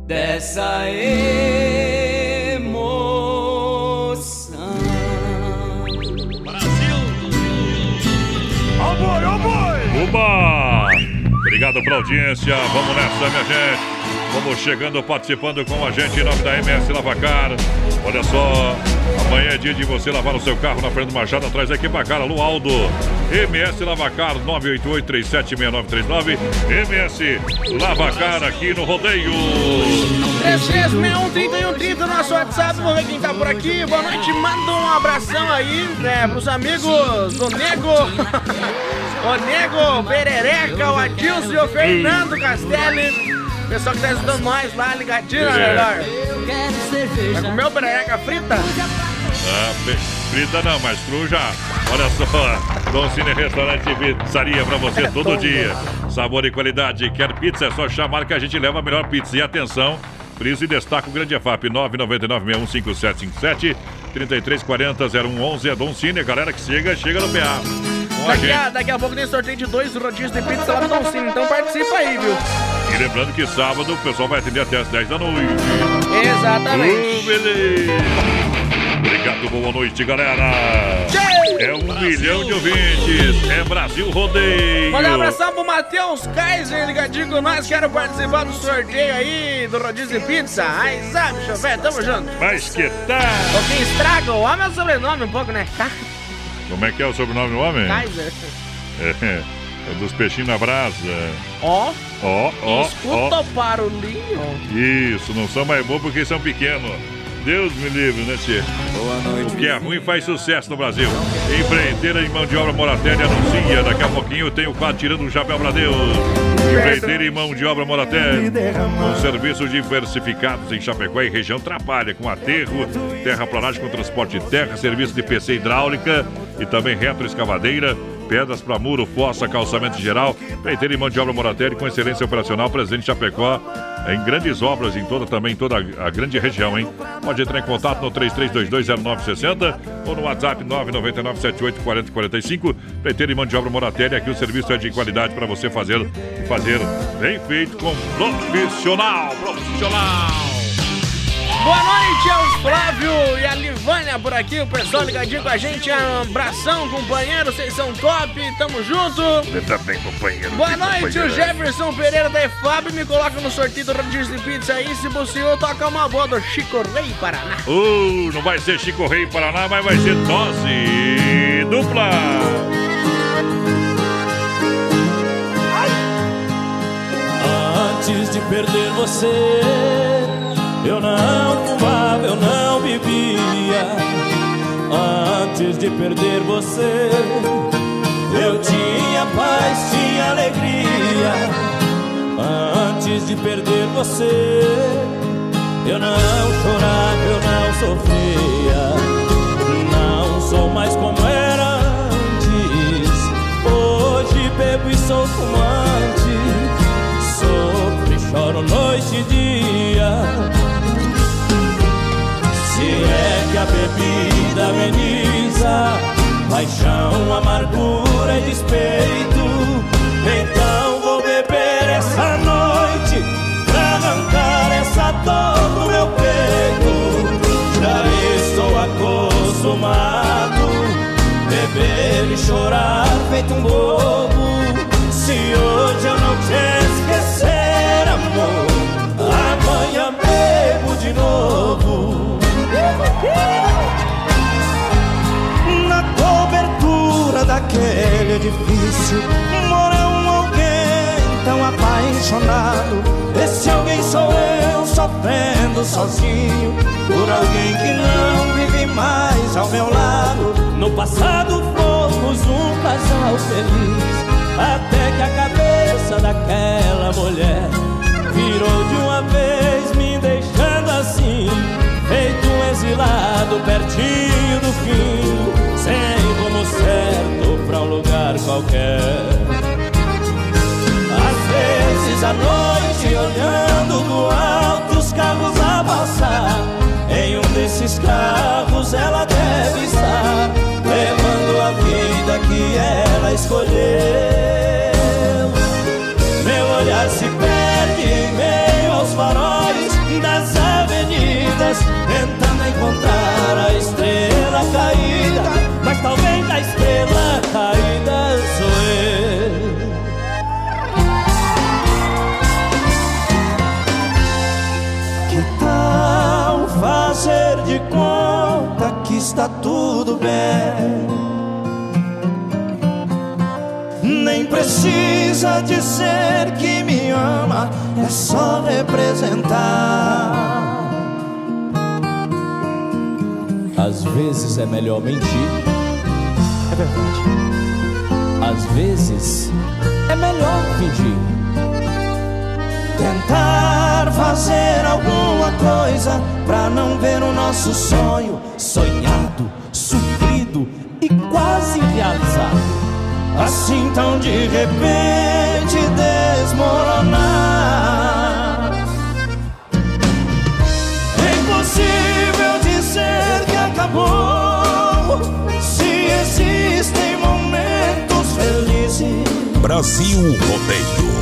dessa emoção. Ó boi, ó boi! Uba! Obrigado pela audiência. Vamos nessa, minha gente. Vamos chegando, participando com a gente em nome da MS Lavacar. Olha só, amanhã é dia de você lavar o seu carro na Fernando Machado, atrás da equipa cara, Lualdo. MS Lavacar 988-376939. MS Lavacar aqui no Rodeio. 3361-3130 nosso WhatsApp, vamos ver quem tá por aqui. Boa noite, manda um abração aí, né, pros amigos do Nego, o Nego Perereca, o Adilson e o Fernando Castelli. Pessoal que tá ajudando nós lá, ligadinho, É. né, melhor? Vai comer o perereca frita? Ah, frita não, mas cru já. Olha só, Dom Cine Restaurante e Pizzaria pra você todo dia. Sabor e qualidade. Quer pizza? É só chamar que a gente leva a melhor pizza. E atenção, Friso e destaca o grande EFAP 999-615757. 3340 0111 é Dom Cine. Galera que chega, chega no PA. Daqui a, daqui a pouco tem sorteio de dois rodízios de pizza lá no Dom Cine, então participa aí, viu? E lembrando que sábado o pessoal vai atender até as 10 da noite. Exatamente. Ô, beleza. Obrigado, boa noite, galera. É um milhão de ouvintes. É Brasil Rodeio. Mandar um abração pro Matheus Kaiser, ligadinho com nós. Quero participar do sorteio aí do rodízio de pizza. Aí, sabe, chofer, tamo junto. Mas que tal? O que estraga o homem é sobrenome um pouco, né? Como é que é o sobrenome do homem? Kaiser. É, é dos peixinhos na brasa. Ó, Ó, ó, escuta o barulhinho. Isso, não são mais bons porque são pequenos. Deus me livre, né, Tchê? Boa noite. O que é ruim faz sucesso no Brasil. Empreiteira em mão de obra Moratéria anuncia. Daqui a pouquinho tem o quadro tirando o chapéu pra Deus. Empreiteira em mão de obra Moratéria. Com serviços diversificados em Chapecó e região trabalha com aterro, terraplanagem com transporte de terra, serviço de PC hidráulica e também retroescavadeira. Pedras para muro, fossa, calçamento geral. Empreiteira em mão de obra Moratéria com excelência operacional presente em Chapecó em grandes obras em toda também toda a grande região, hein? Pode entrar em contato no 33220960 ou no WhatsApp 999784045. Preteiro e mão de obra Moratéria, aqui o serviço é de qualidade para você fazer e fazer bem feito com profissional, profissional. Boa noite aos Flávio e a Livânia por aqui, o pessoal ligadinho com a gente. Um abração, companheiro, vocês são top, tamo junto. Você também, companheiro. Boa noite, o companheiro. Jefferson Pereira da EFAB me coloca no sorteio do rodízio de pizza aí. Se possível, toca uma boa do Chico Rei Paraná. Uh, não vai ser Chico Rei Paraná, mas vai ser dose dupla. Antes de perder você, eu não fumava, eu não bebia. Antes de perder você, eu tinha paz, tinha alegria. Antes de perder você, eu não chorava, eu não sofria. Não sou mais como era antes. Hoje bebo e sou fumante. Sofro e choro noite e dia. Que a bebida ameniza paixão, amargura e despeito, então vou beber essa noite pra arrancar essa dor do meu peito. Já estou acostumado beber e chorar feito um bobo. Se hoje eu não te Na cobertura daquele edifício mora um alguém tão apaixonado. Esse alguém sou eu sofrendo sozinho por alguém que não vive mais ao meu lado. No passado fomos um casal feliz, até que a cabeça daquela mulher virou de uma vez, me deixando assim, feito um exilado pertinho do fim, sem rumo certo pra um lugar qualquer. Às vezes à noite, olhando do alto os carros a passar, em um desses carros ela deve estar, levando a vida que ela escolheu. Meu olhar se perde em meio aos faróis das avenidas, tentando encontrar a estrela caída. Mas talvez a estrela caída sou eu. Que tal fazer de conta que está tudo bem? Nem precisa dizer que me ama, é só representar. Às vezes é melhor mentir. É verdade. Às vezes é melhor fingir. Tentar fazer alguma coisa pra não ver o nosso sonho sonhado, sofrido e quase realizado. Assim tão de repente desmoronar. Brasil Rodeio.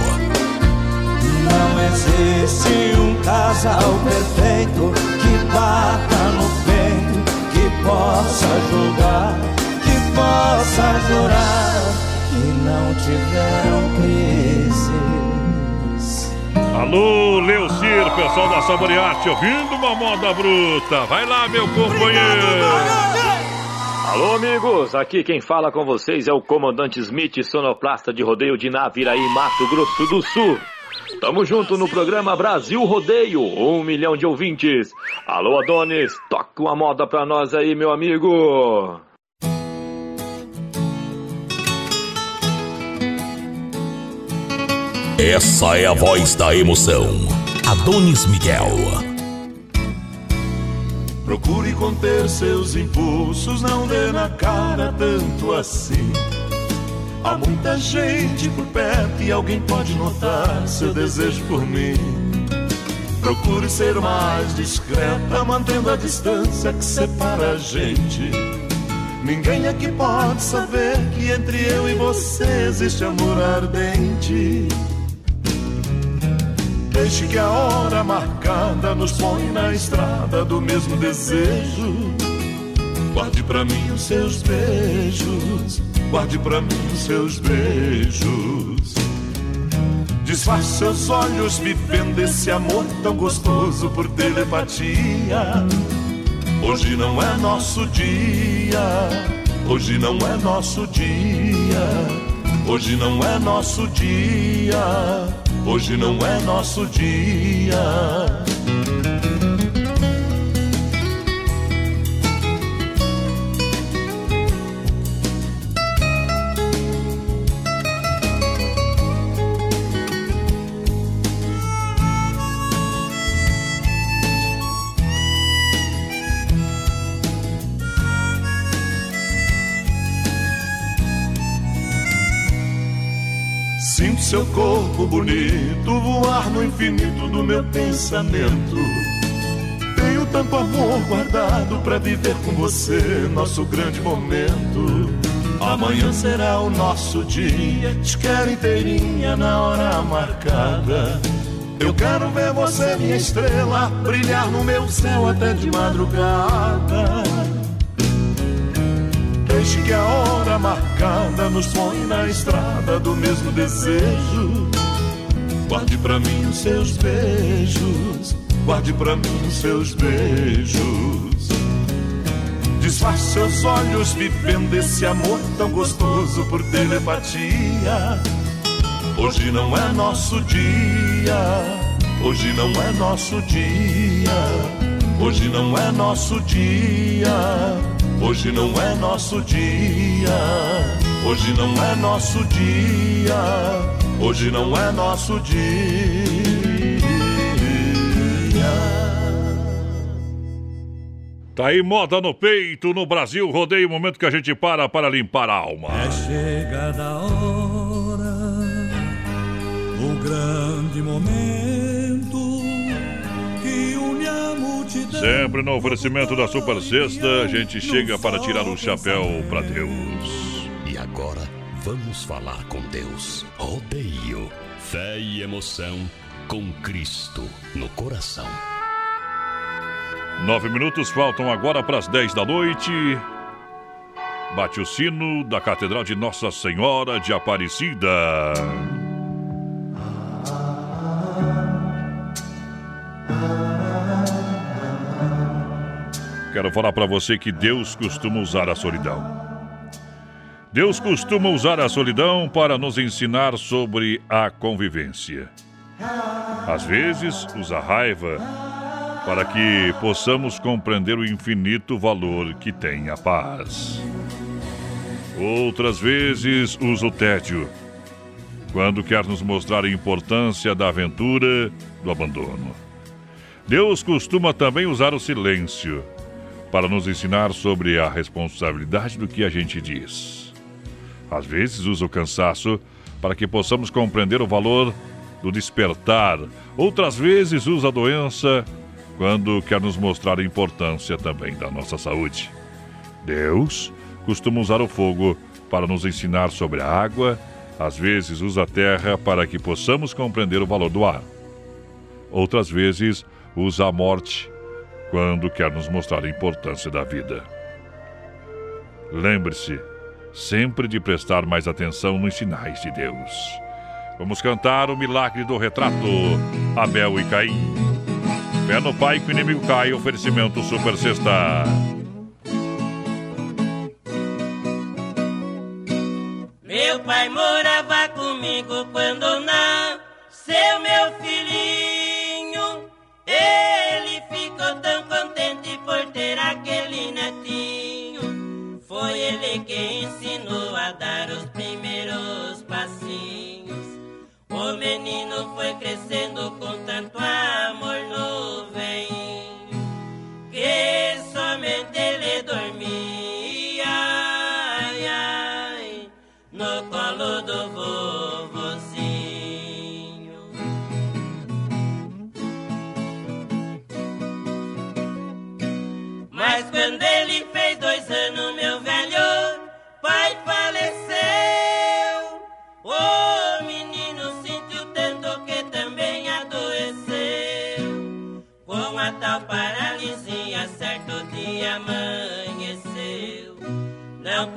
Não existe um casal perfeito que bata no peito, que possa julgar, que possa jurar que não tiveram crises. Alô, Leucir, pessoal da Saborearte, ouvindo uma moda bruta. Vai lá, meu companheiro. Alô, amigos! Aqui quem fala com vocês é o comandante Smith, sonoplasta de rodeio de Naviraí, Mato Grosso do Sul. Tamo junto no programa Brasil Rodeio, um milhão de ouvintes. Alô, Adonis, toca uma moda pra nós aí, meu amigo. Essa é a voz da emoção. Adonis Miguel. Procure conter seus impulsos, não dê na cara tanto assim. Há muita gente por perto e alguém pode notar seu desejo por mim. Procure ser mais discreta, mantendo a distância que separa a gente. Ninguém aqui pode saber que entre eu e você existe amor ardente. Deixe que a hora marcada nos põe na estrada do mesmo desejo. Guarde pra mim os seus beijos, guarde pra mim os seus beijos. Disfarce seus olhos vivendo esse amor tão gostoso por telepatia. Hoje não é nosso dia, hoje não é nosso dia, hoje não é nosso dia, hoje não é nosso dia. Seu corpo bonito voar no infinito do meu pensamento. Tenho tanto amor guardado pra viver com você, nosso grande momento. Amanhã será o nosso dia, te quero inteirinha na hora marcada. Eu quero ver você, minha estrela, brilhar no meu céu até de madrugada. Deixe que a hora marcada nos põe na estrada do mesmo desejo. Guarde pra mim os seus beijos, guarde pra mim os seus beijos. Disfarce seus olhos vivendo esse amor tão gostoso por telepatia. Hoje não é nosso dia, hoje não é nosso dia, hoje não é nosso dia. Hoje não é nosso dia, hoje não é nosso dia, hoje não é nosso dia. Tá aí moda no peito, no Brasil, rodeio, momento que a gente para para limpar a alma. É chegada a hora, o grande momento Sempre no oferecimento da Super Sexta, a gente chega para tirar o chapéu para Deus. E agora vamos falar com Deus. Rodeio, fé e emoção com Cristo no coração. Nove minutos faltam agora para as dez da noite. Bate o sino da Catedral de Nossa Senhora de Aparecida. Quero falar para você que Deus costuma usar a solidão. Deus costuma usar a solidão para nos ensinar sobre a convivência. Às vezes, usa raiva para que possamos compreender o infinito valor que tem a paz. Outras vezes, usa o tédio, quando quer nos mostrar a importância da aventura do abandono. Deus costuma também usar o silêncio para nos ensinar sobre a responsabilidade do que a gente diz. Às vezes usa o cansaço para que possamos compreender o valor do despertar. Outras vezes usa a doença quando quer nos mostrar a importância também da nossa saúde. Deus costuma usar o fogo para nos ensinar sobre a água Às vezes usa a terra para que possamos compreender o valor do ar. Outras vezes usa a morte quando quer nos mostrar a importância da vida. Lembre-se sempre de prestar mais atenção nos sinais de Deus. Vamos cantar o milagre do retrato Abel e Caim. Fé no pai que o inimigo cai, oferecimento Super Sexta. Meu pai morava comigo quando nasceu Foi ele que ensinou a dar os primeiros passinhos. O menino foi crescendo com tanto amor no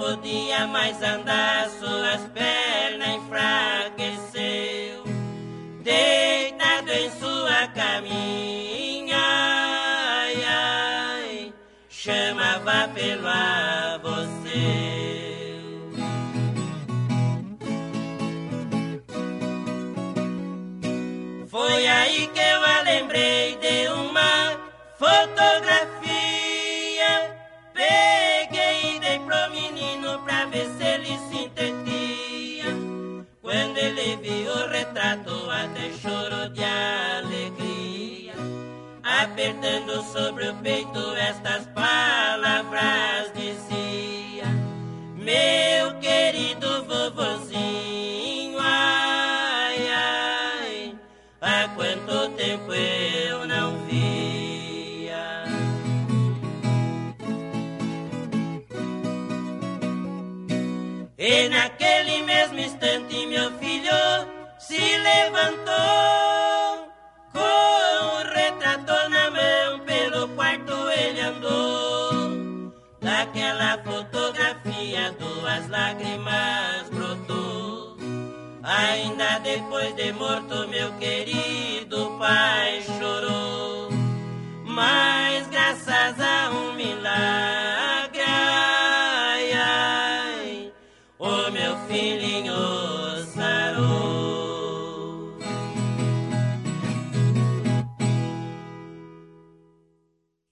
podia mais andar, suas pernas enfraqueceu. Deitado em sua caminha, ai, ai, chamava pelo avô Foi aí que eu a lembrei de uma fotografia. Ele viu o retrato, até chorou de alegria. Apertando sobre o peito estas palavras dizia: Meu levantou com o retrato na mão pelo quarto ele andou. Daquela fotografia duas lágrimas brotou. Ainda depois de morto meu querido pai chorou. Mas graças a um milagre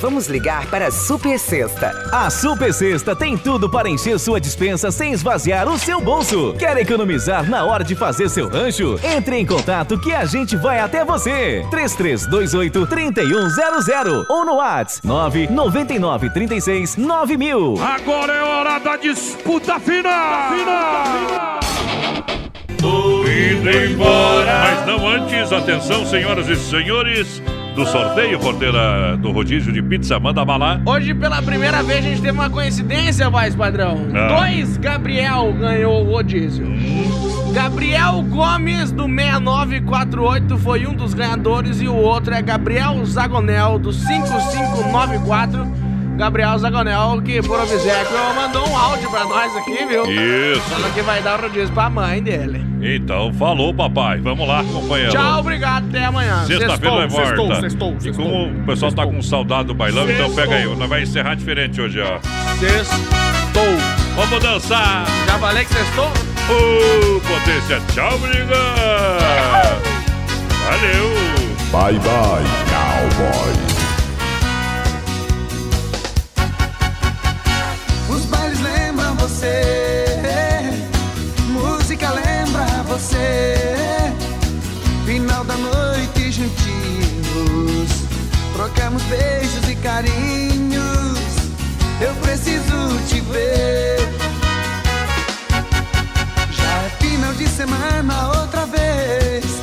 Vamos ligar para a Super Sexta. A Super Sexta tem tudo para encher sua dispensa sem esvaziar o seu bolso. Quer economizar na hora de fazer seu rancho? Entre em contato que a gente vai até você. 3328 3100 ou no WhatsApp 999 36 9000. Agora é hora da disputa final! final! Indo embora! Mas não antes, atenção, senhoras e senhores, do sorteio, porteira do rodízio de pizza, manda bala. Hoje, pela primeira vez, a gente teve uma coincidência, voz padrão. Ah. Dois Gabriel ganhou o rodízio. Gabriel Gomes, do 6948, foi um dos ganhadores e o outro é Gabriel Zagonel, do 5594. Gabriel Zagonel, que por obséquio mandou um áudio pra nós aqui, viu? Isso. Falando que vai dar o rodízio pra mãe dele. Então, falou, papai. Vamos lá, companheiro. Tchau, obrigado, até amanhã. Sexta-feira é Sextou, morta. sextou, E sextou. como o pessoal tá com saudade do bailão, então Sextou. pega aí. Nós vai encerrar diferente hoje, ó. Sextou. Vamos dançar. Já falei que sextou? Ô, potência. Tchau, briga. Valeu. Bye, bye, cowboy. você. Música lembra você. Final da noite juntinhos, trocamos beijos e carinhos. Eu preciso te ver. Já é final de semana outra vez.